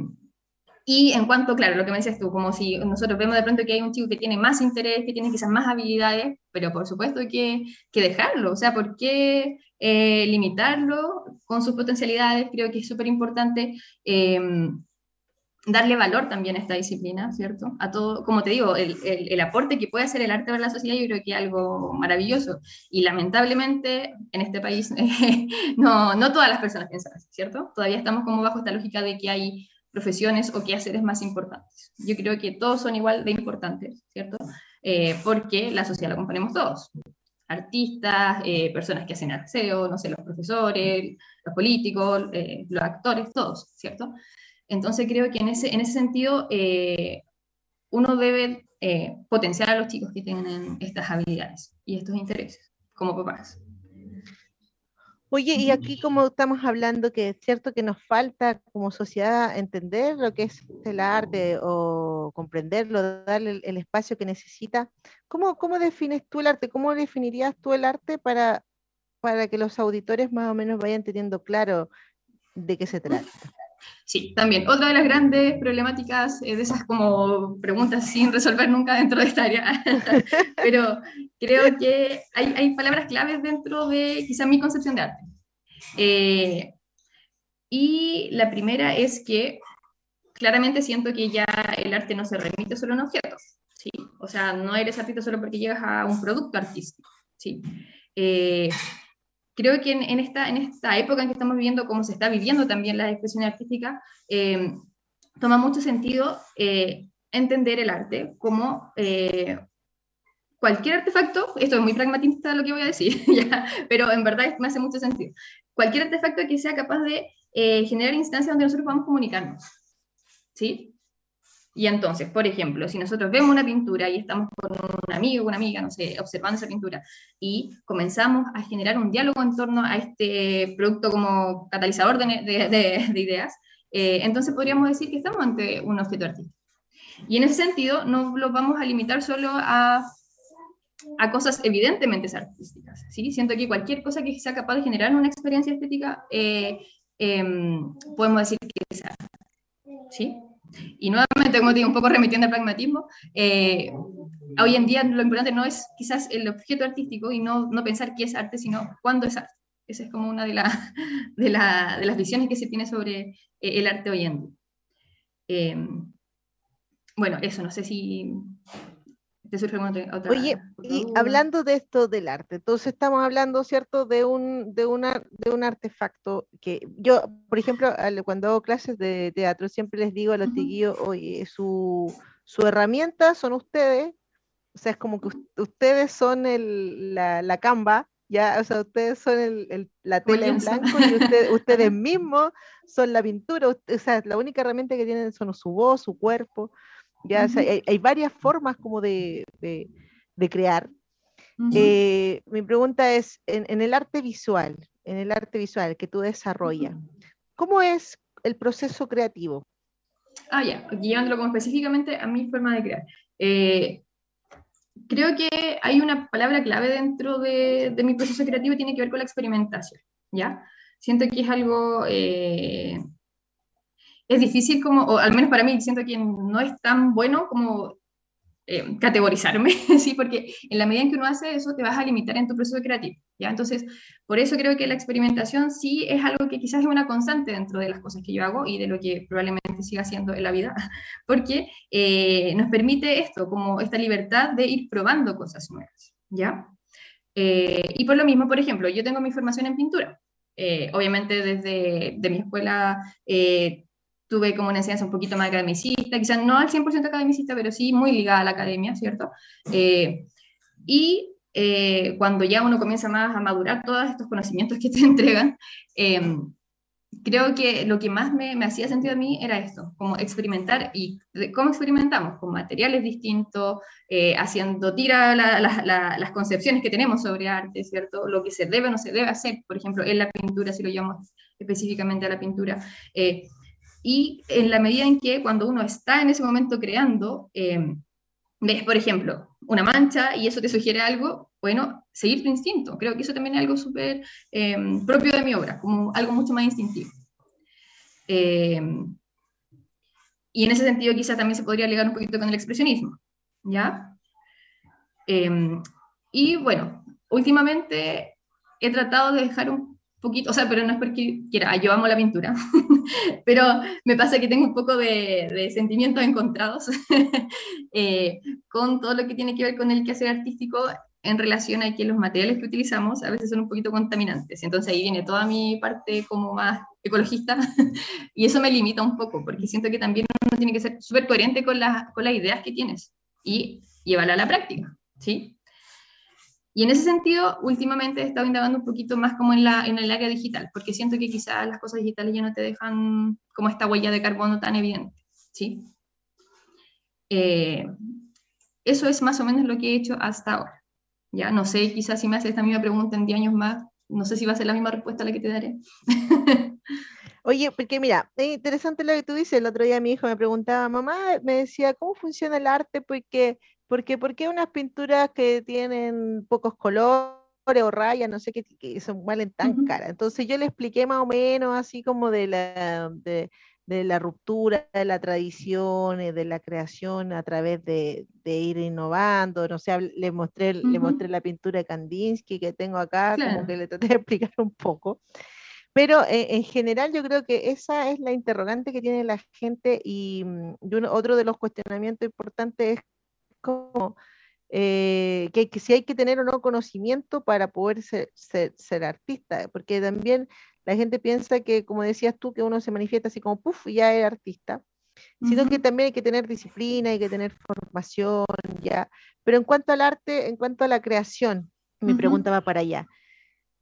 y en cuanto, claro, lo que me decías tú, como si nosotros vemos de pronto que hay un chico que tiene más interés, que tiene quizás más habilidades, pero por supuesto que, que dejarlo, o sea, ¿por qué eh, limitarlo con sus potencialidades? Creo que es súper importante darle valor también a esta disciplina, ¿cierto? A todo, como te digo, el, el, aporte que puede hacer el arte para la sociedad yo creo que es algo maravilloso. Y lamentablemente en este país no, no todas las personas piensan así, ¿cierto? Todavía estamos como bajo esta lógica de que hay profesiones o quehaceres más importantes. Yo creo que todos son igual de importantes, ¿cierto? Eh, porque la sociedad la componemos todos. Artistas, eh, personas que hacen aseo, no sé, los profesores, los políticos, eh, los actores, todos, ¿cierto? Entonces creo que en ese, en ese sentido eh, uno debe eh, potenciar a los chicos que tienen estas habilidades y estos intereses como papás. Oye, y aquí como estamos hablando que es cierto que nos falta como sociedad entender lo que es el arte o comprenderlo, darle el, espacio que necesita, ¿cómo, ¿cómo, defines tú el arte? ¿Cómo definirías tú el arte para, para que los auditores más o menos vayan teniendo claro de qué se trata? Sí, también. Otra de las grandes problemáticas de esas como preguntas sin resolver nunca dentro de esta área. Pero creo que hay, hay, palabras claves dentro de quizá mi concepción de arte. Eh, y la primera es que claramente siento que ya el arte no se remite solo en objetos. ¿sí? O sea, no eres artista solo porque llegas a un producto artístico. ¿sí? Eh, creo que en, esta, en esta época en que estamos viviendo, como se está viviendo también la expresión artística, eh, toma mucho sentido eh, entender el arte como eh, cualquier artefacto, esto es muy pragmatista lo que voy a decir, pero en verdad me hace mucho sentido, cualquier artefacto que sea capaz de generar instancias donde nosotros podamos comunicarnos. ¿Sí? Y entonces, por ejemplo, si nosotros vemos una pintura y estamos con un amigo, una amiga, no sé, observando esa pintura y comenzamos a generar un diálogo en torno a este producto como catalizador de, ideas, eh, entonces podríamos decir que estamos ante un objeto artístico. Y en ese sentido, no lo vamos a limitar solo a, a cosas evidentemente artísticas. ¿sí? Siento que cualquier cosa que sea capaz de generar una experiencia estética, eh, em, podemos decir que es arte. ¿Sí? Y nuevamente, como digo, un poco remitiendo al pragmatismo, eh, hoy en día lo importante no es quizás el objeto artístico y no, no pensar qué es arte, sino cuándo es arte. Esa es como una de, de, la, de las visiones que se tiene sobre eh, el arte hoy en día. Eh, bueno, eso, no sé si Oye, y hablando de esto del arte, entonces estamos hablando, ¿cierto?, de un, de una, de un artefacto que yo, por ejemplo, cuando hago clases de teatro, siempre les digo a los uh oye, su, su, herramienta son ustedes, o sea, es como que ustedes son el, la, la canva, ya, o sea, ustedes son el, la tela en blanco y ustedes mismos son la pintura, o sea, la única herramienta que tienen son su voz, su cuerpo. Ya, hay, varias formas como de, de, crear. Eh, mi pregunta es, en, el arte visual, en el arte visual que tú desarrollas, ¿cómo es el proceso creativo? Ah, ya, llevándolo como específicamente a mi forma de crear. Eh, creo que hay una palabra clave dentro de, de, mi proceso creativo, tiene que ver con la experimentación, ¿ya? Siento que es algo eh, es difícil como, o al menos para mí, siento que no es tan bueno como eh, categorizarme, ¿sí? porque en la medida en que uno hace eso te vas a limitar en tu proceso creativo, ¿ya? Entonces, por eso creo que la experimentación sí es algo que quizás es una constante dentro de las cosas que yo hago y de lo que probablemente siga haciendo en la vida, porque eh, nos permite esto, como esta libertad de ir probando cosas nuevas, ¿ya? y por lo mismo, por ejemplo, yo tengo mi formación en pintura. obviamente desde de mi escuela tuve como una enseñanza un poquito más academicista, quizás no al 100% academicista, pero sí muy ligada a la academia, ¿cierto? y eh, cuando ya uno comienza más a madurar todos estos conocimientos que te entregan, em, creo que lo que más me, me, hacía sentido a mí era esto, como experimentar y cómo experimentamos con materiales distintos, eh, haciendo tira las concepciones que tenemos sobre arte, ¿cierto? Lo que se debe o no se debe hacer, por ejemplo, en la pintura, si lo llamamos específicamente a la pintura. Eh, y en la medida en que cuando uno está en ese momento creando, em, ves, por ejemplo, una mancha y eso te sugiere algo, bueno, seguir tu instinto. Creo que eso también es algo súper em, propio de mi obra, como algo mucho más instintivo. Em, y en ese sentido quizás también se podría ligar un poquito con el expresionismo, ¿ya? Y bueno, últimamente he tratado de dejar un poquito, o sea, pero no es porque quiera, yo amo la pintura, pero me pasa que tengo un poco de, sentimientos encontrados eh, con todo lo que tiene que ver con el quehacer artístico en relación a que los materiales que utilizamos a veces son un poquito contaminantes. Entonces ahí viene toda mi parte como más ecologista y eso me limita un poco porque siento que también uno tiene que ser súper coherente con, con las ideas que tienes y llevarla a la práctica, ¿sí? Y en ese sentido, últimamente he estado indagando un poquito más como en, la, en el área digital, porque siento que quizás las cosas digitales ya no te dejan como esta huella de carbono tan evidente, ¿sí? Eh, eso es más o menos lo que he hecho hasta ahora. Ya, no sé, quizás si me haces esta misma pregunta en 10 años más, no sé si va a ser la misma respuesta la que te daré. Oye, porque mira, es interesante lo que tú dices. El otro día mi hijo me preguntaba, mamá, me decía, ¿cómo funciona el arte? Porque porque, ¿por qué unas pinturas que tienen pocos colores o rayas, no sé qué, que son valen tan caras? Entonces yo le expliqué más o menos así como de la, de, la ruptura de la tradición, eh, de la creación a través de, ir innovando, no sé, le mostré, le mostré la pintura de Kandinsky que tengo acá, como que le traté de explicar un poco. Pero eh, en general yo creo que esa es la interrogante que tiene la gente y, mm, y otro de los cuestionamientos importantes es como eh, que, si hay que tener o no conocimiento para poder ser, ser, artista, porque también la gente piensa que, como decías tú, que uno se manifiesta así como, puff, ya es artista, sino que también hay que tener disciplina, hay que tener formación, ya. Pero en cuanto al arte, en cuanto a la creación, mi pregunta va para allá.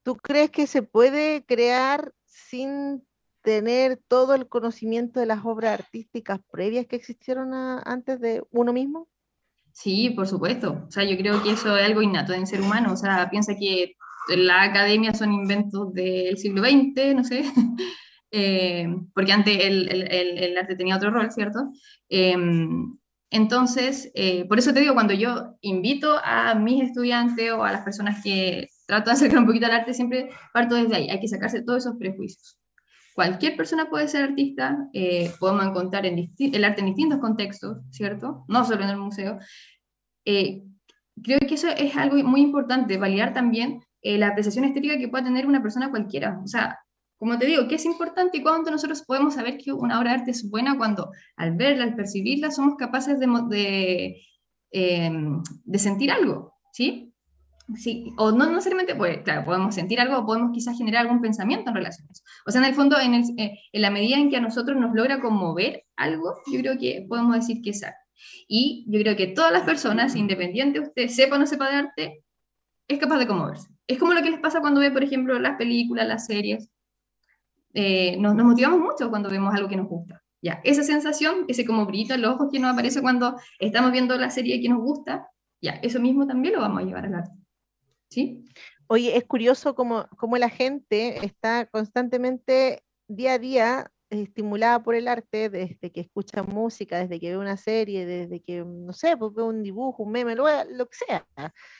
¿Tú crees que se puede crear sin tener todo el conocimiento de las obras artísticas previas que existieron antes de uno mismo? Sí, por supuesto. O sea, yo creo que eso es algo innato en ser humano. O sea, piensa que la academia son inventos del siglo XX, no sé, eh, porque antes el, el, el, arte tenía otro rol, ¿cierto? Em, entonces, eh, por eso te digo, cuando yo invito a mis estudiantes o a las personas que trato de acercar un poquito al arte, siempre parto desde ahí. Hay que sacarse todos esos prejuicios. Cualquier persona puede ser artista, eh, podemos encontrar el arte en distintos contextos, ¿cierto? No solo en el museo. Eh, creo que eso es algo muy importante, validar también eh, la apreciación estética que pueda tener una persona cualquiera. O sea, como te digo, ¿qué es importante y cuándo nosotros podemos saber que una obra de arte es buena cuando al verla, al percibirla, somos capaces de, em, de sentir algo, ¿sí? Sí, o no, necesariamente, pues, claro, podemos sentir algo o podemos quizás generar algún pensamiento en relación a eso. O sea, en el fondo, en, eh, en la medida en que a nosotros nos logra conmover algo, yo creo que podemos decir que es arte. Y yo creo que todas las personas, independiente de usted sepa o no sepa de arte, es capaz de conmoverse. Es como lo que les pasa cuando ve, por ejemplo, las películas, las series. Eh, nos, nos, motivamos mucho cuando vemos algo que nos gusta. Ya, esa sensación, ese como brillito en los ojos que nos aparece cuando estamos viendo la serie que nos gusta, ya, eso mismo también lo vamos a llevar al arte. ¿Sí? Oye, es curioso cómo, la gente está constantemente día a día estimulada por el arte desde que escucha música, desde que ve una serie, desde que, no sé, pues ve un dibujo, un meme, lo, que sea,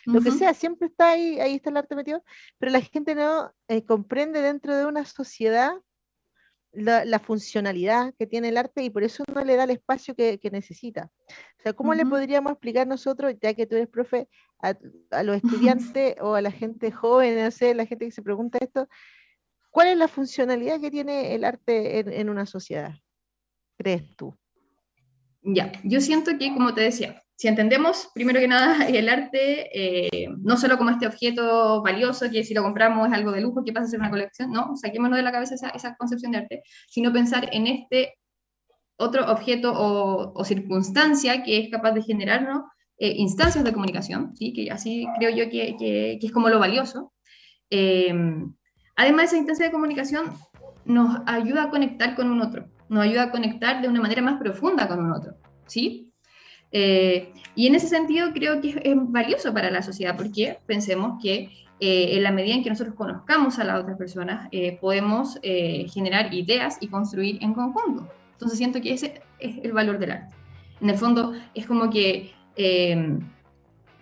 lo que sea, siempre está ahí, ahí está el arte metido, pero la gente no eh, comprende dentro de una sociedad la, funcionalidad que tiene el arte y por eso no le da el espacio que, necesita. O sea, ¿cómo le podríamos explicar nosotros, ya que tú eres profe, a, los estudiantes o a la gente joven, no sé, la gente que se pregunta esto, cuál es la funcionalidad que tiene el arte en, una sociedad? ¿Crees tú? Ya, yo siento que, como te decía, si entendemos, primero que nada, el arte eh, no solo como este objeto valioso que si lo compramos es algo de lujo que pasa a ser una colección, no, saquémonos de la cabeza esa, esa concepción de arte, sino pensar en este otro objeto o, circunstancia que es capaz de generarnos eh, instancias de comunicación, ¿sí? que así creo yo que, que, es como lo valioso. Eh, además, esa instancia de comunicación nos ayuda a conectar con un otro, nos ayuda a conectar de una manera más profunda con un otro, ¿sí? Eh, y en ese sentido creo que es, valioso para la sociedad, porque pensemos que en la medida en que nosotros conozcamos a las otras personas, podemos generar ideas y construir en conjunto. Entonces siento que ese es el valor del arte. En el fondo es como que eh,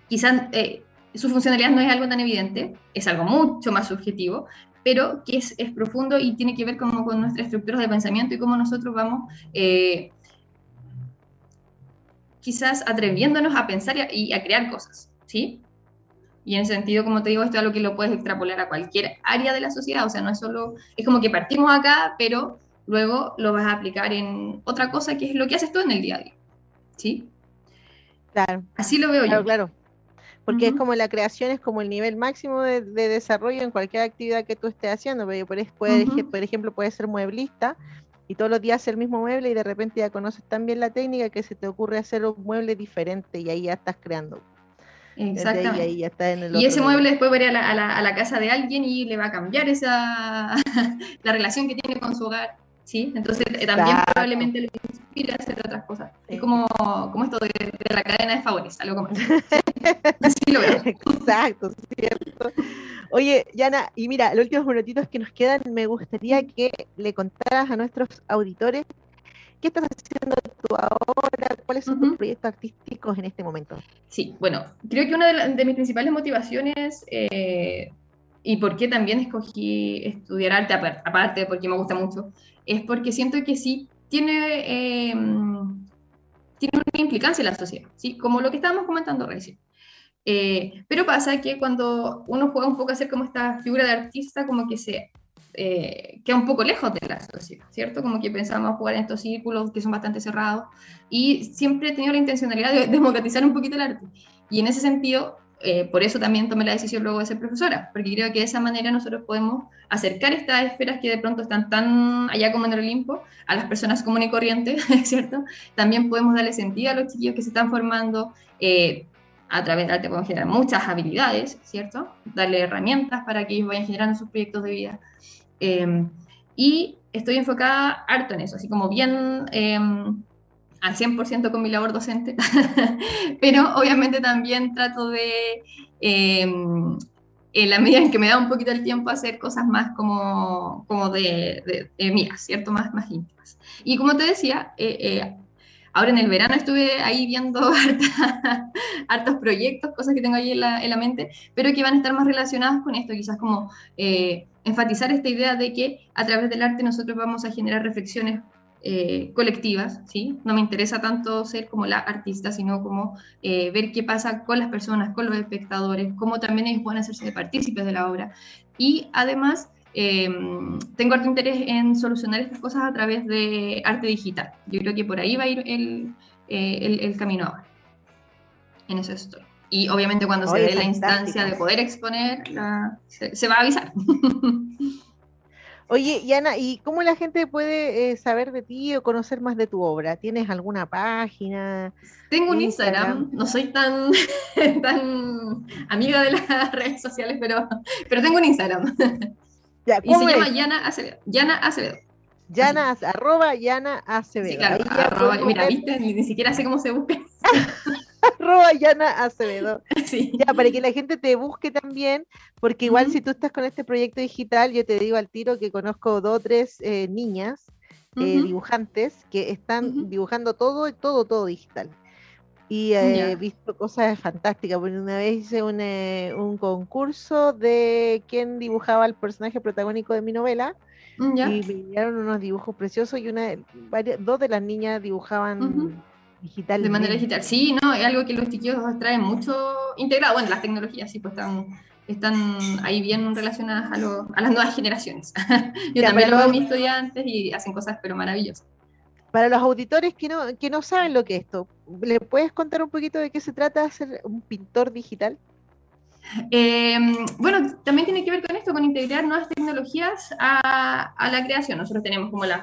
quizás eh, su funcionalidad no es algo tan evidente, es algo mucho más subjetivo, pero que es, es profundo y tiene que ver como con nuestras estructuras de pensamiento y cómo nosotros vamos eh, quizás atreviéndonos a pensar y a, crear cosas, ¿sí? Y en ese sentido, como te digo, esto es algo que lo puedes extrapolar a cualquier área de la sociedad, o sea, no es solo, es como que partimos acá, pero luego lo vas a aplicar en otra cosa que es lo que haces tú en el día a día. ¿Sí? Claro. Así lo veo yo. Claro, Porque es como la creación, es como el nivel máximo de, desarrollo en cualquier actividad que tú estés haciendo. Pero por, por ejemplo, puedes ser mueblista y todos los días hacer el mismo mueble y de repente ya conoces tan bien la técnica que se te ocurre hacer un mueble diferente y ahí ya estás creando. Exactamente. Y, ese mueble después va a ir a la, casa de alguien y le va a cambiar esa la relación que tiene con su hogar. ¿Sí? Entonces eh, también probablemente le inspira a hacer otras cosas. Es como, como esto de, la cadena de favores, algo como así. lo veo. Exacto, cierto. Oye, Yana, y mira, los últimos minutitos que nos quedan, me gustaría que le contaras a nuestros auditores qué estás haciendo tú ahora, cuáles son tus proyectos artísticos en este momento. Sí, bueno, creo que una de, de mis principales motivaciones eh, y por qué también escogí estudiar arte, aparte porque me gusta mucho, es porque siento que sí tiene, em, tiene una implicancia en la sociedad, ¿sí? como lo que estábamos comentando recién. Eh, pero pasa que cuando uno juega un poco a ser como esta figura de artista, como que se eh, queda un poco lejos de la sociedad, ¿cierto? Como que pensamos jugar en estos círculos que son bastante cerrados y siempre he tenido la intencionalidad de democratizar un poquito el arte. Y en ese sentido, eh, por eso también tomé la decisión luego de ser profesora, porque creo que de esa manera nosotros podemos acercar estas esferas que de pronto están tan allá como en el Olimpo a las personas comunes y corrientes, ¿cierto? También podemos darle sentido a los chiquillos que se están formando. Eh, a través de arte podemos generar muchas habilidades, ¿cierto? Darle herramientas para que ellos vayan generando sus proyectos de vida. Em, y estoy enfocada harto en eso, así como bien em, al 100% con mi labor docente, pero obviamente también trato de, em, en la medida en que me da un poquito el tiempo, hacer cosas más como, como de, de, mías, ¿cierto? Más, más íntimas. Y como te decía, eh, eh, ahora en el verano estuve ahí viendo hartos proyectos, cosas que tengo ahí en la, en la, mente, pero que van a estar más relacionadas con esto, quizás como eh, enfatizar esta idea de que a través del arte nosotros vamos a generar reflexiones eh, colectivas, ¿sí? No me interesa tanto ser como la artista, sino como eh, ver qué pasa con las personas, con los espectadores, cómo también ellos pueden hacerse partícipes de la obra. Y además, em, tengo harto interés en solucionar estas cosas a través de arte digital. Yo creo que por ahí va a ir el, eh, el, camino ahora. En eso estoy. Y obviamente cuando se dé la instancia de poder exponer, se, se va a avisar. Oye, Yana, ¿y cómo la gente puede eh, saber de ti o conocer más de tu obra? ¿Tienes alguna página? Tengo un Instagram, no soy tan, tan amiga de las redes sociales, pero, pero tengo un Instagram. y se llama Yana Acevedo. Yana Acevedo. Yana, arroba Yana Acevedo. Sí, claro, arroba, mira, viste, ni, ni, siquiera sé cómo se busca. arroba Yana Acevedo. Ya, para que la gente te busque también, porque igual si tú estás con este proyecto digital, yo te digo al tiro que conozco dos o tres eh, niñas eh, dibujantes que están dibujando todo, todo, todo digital. Y he visto cosas fantásticas, porque una vez hice un, eh, un concurso de quién dibujaba el personaje protagónico de mi novela. Y me dieron unos dibujos preciosos y una, varias, dos de las niñas dibujaban digital. De manera digital, sí, ¿no? Es algo que los chiquillos traen mucho integrado. Bueno, las tecnologías sí, pues están, están ahí bien relacionadas a, a las nuevas generaciones. Yo también lo veo a mis estudiantes y hacen cosas pero maravillosas. para los auditores que no, que no saben lo que es esto, ¿le puedes contar un poquito de qué se trata de ser un pintor digital? Em, bueno, también tiene que ver con esto, con integrar nuevas tecnologías a, la creación. Nosotros tenemos como las,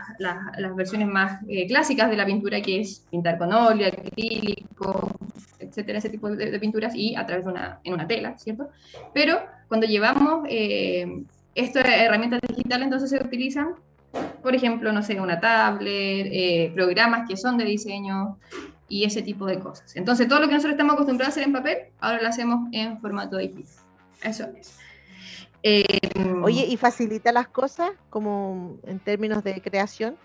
versiones más eh, clásicas de la pintura, que es pintar con óleo, acrílico, etcétera, ese tipo de, pinturas, y a través de una, en una tela, ¿cierto? Pero cuando llevamos eh, estas herramientas digitales, entonces se utilizan, por ejemplo, no sé, una tablet, eh, programas que son de diseño, y ese tipo de cosas. Entonces, todo lo que nosotros estamos acostumbrados a hacer en papel, ahora lo hacemos en formato digital. Eso es. Em, Oye, ¿y facilita las cosas como en términos de creación?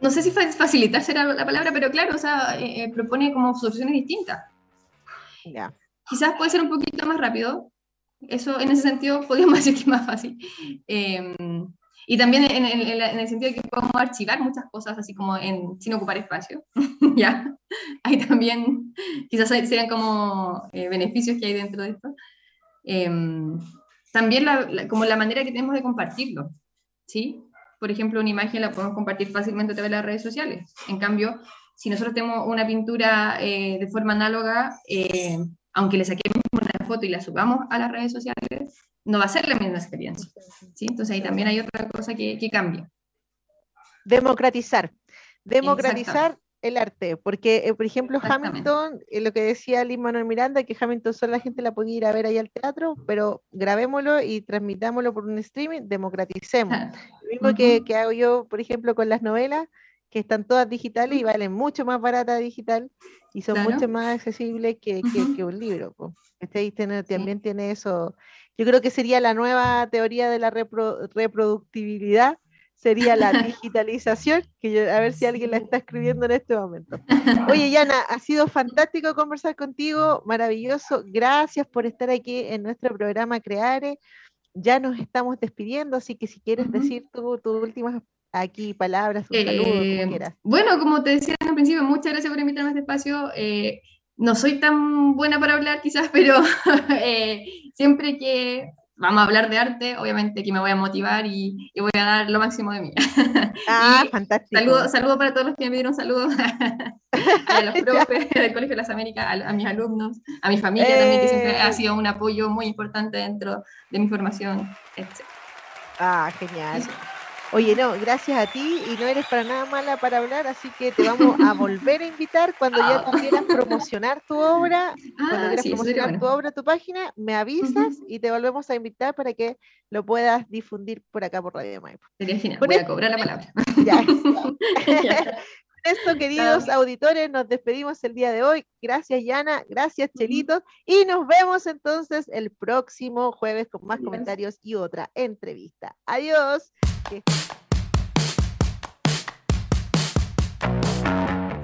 No sé si facilitar será la palabra, pero claro, o sea, eh, eh, propone como soluciones distintas. Ya. Quizás puede ser un poquito más rápido. Eso, en ese sentido, podríamos decir que es más fácil. Eh, y también en, el sentido de que podemos archivar muchas cosas así como en, sin ocupar espacio, ¿ya? Ahí también quizás serían como eh, beneficios que hay dentro de esto. Em, también la, como la manera que tenemos de compartirlo, ¿sí? Por ejemplo, una imagen la podemos compartir fácilmente a través de las redes sociales. En cambio, si nosotros tenemos una pintura eh, de forma análoga, eh, aunque le saquemos una foto y la subamos a las redes sociales, no va a ser la misma experiencia. ¿sí? Entonces ahí también hay otra cosa que, que cambia. Democratizar. Democratizar el arte, porque, eh, por ejemplo, Hamilton, eh, lo que decía Lin Manuel Miranda, que Hamilton solo la gente la podía ir a ver ahí al teatro, pero grabémoslo y transmitámoslo por un streaming, democraticemos. Lo mismo que, que, hago yo, por ejemplo, con las novelas, que están todas digitales y valen mucho más barata digital y son mucho más accesibles que, que, un libro. Este también tiene eso, yo creo que sería la nueva teoría de la reproductibilidad, sería la digitalización, que a ver si alguien la está escribiendo en este momento. Oye, Yana, ha sido fantástico conversar contigo, maravilloso. Gracias por estar aquí en nuestro programa Creare. Ya nos estamos despidiendo, así que si quieres decir tus últimas aquí palabras, un saludo, como eh, quieras. Bueno, como te decía en principio, muchas gracias por invitarme a este espacio. Eh, no soy tan buena para hablar quizás, pero eh, siempre que vamos a hablar de arte, obviamente que me voy a motivar y, voy a dar lo máximo de mí. Ah, fantástico. Saludo, saludo para todos los que me pidieron saludos, a los profes del Colegio de las Américas, a, mis alumnos, a mi familia también, que siempre ha eh. sido un apoyo muy importante dentro de mi formación, etc. Ah, genial. Oye, no, gracias a ti y no eres para nada mala para hablar, así que te vamos a volver a invitar cuando ya tú quieras promocionar tu obra, cuando ah, quieras promocionar tu obra, tu página, me avisas y te volvemos a invitar para que lo puedas difundir por acá por Radio Maipo. Sería genial, voy a cobrar la palabra. Ya. esto, queridos auditores, nos despedimos el día de hoy. Gracias, Yana. Gracias, Chelitos. Y nos vemos entonces el próximo jueves con más comentarios y otra entrevista. Adiós.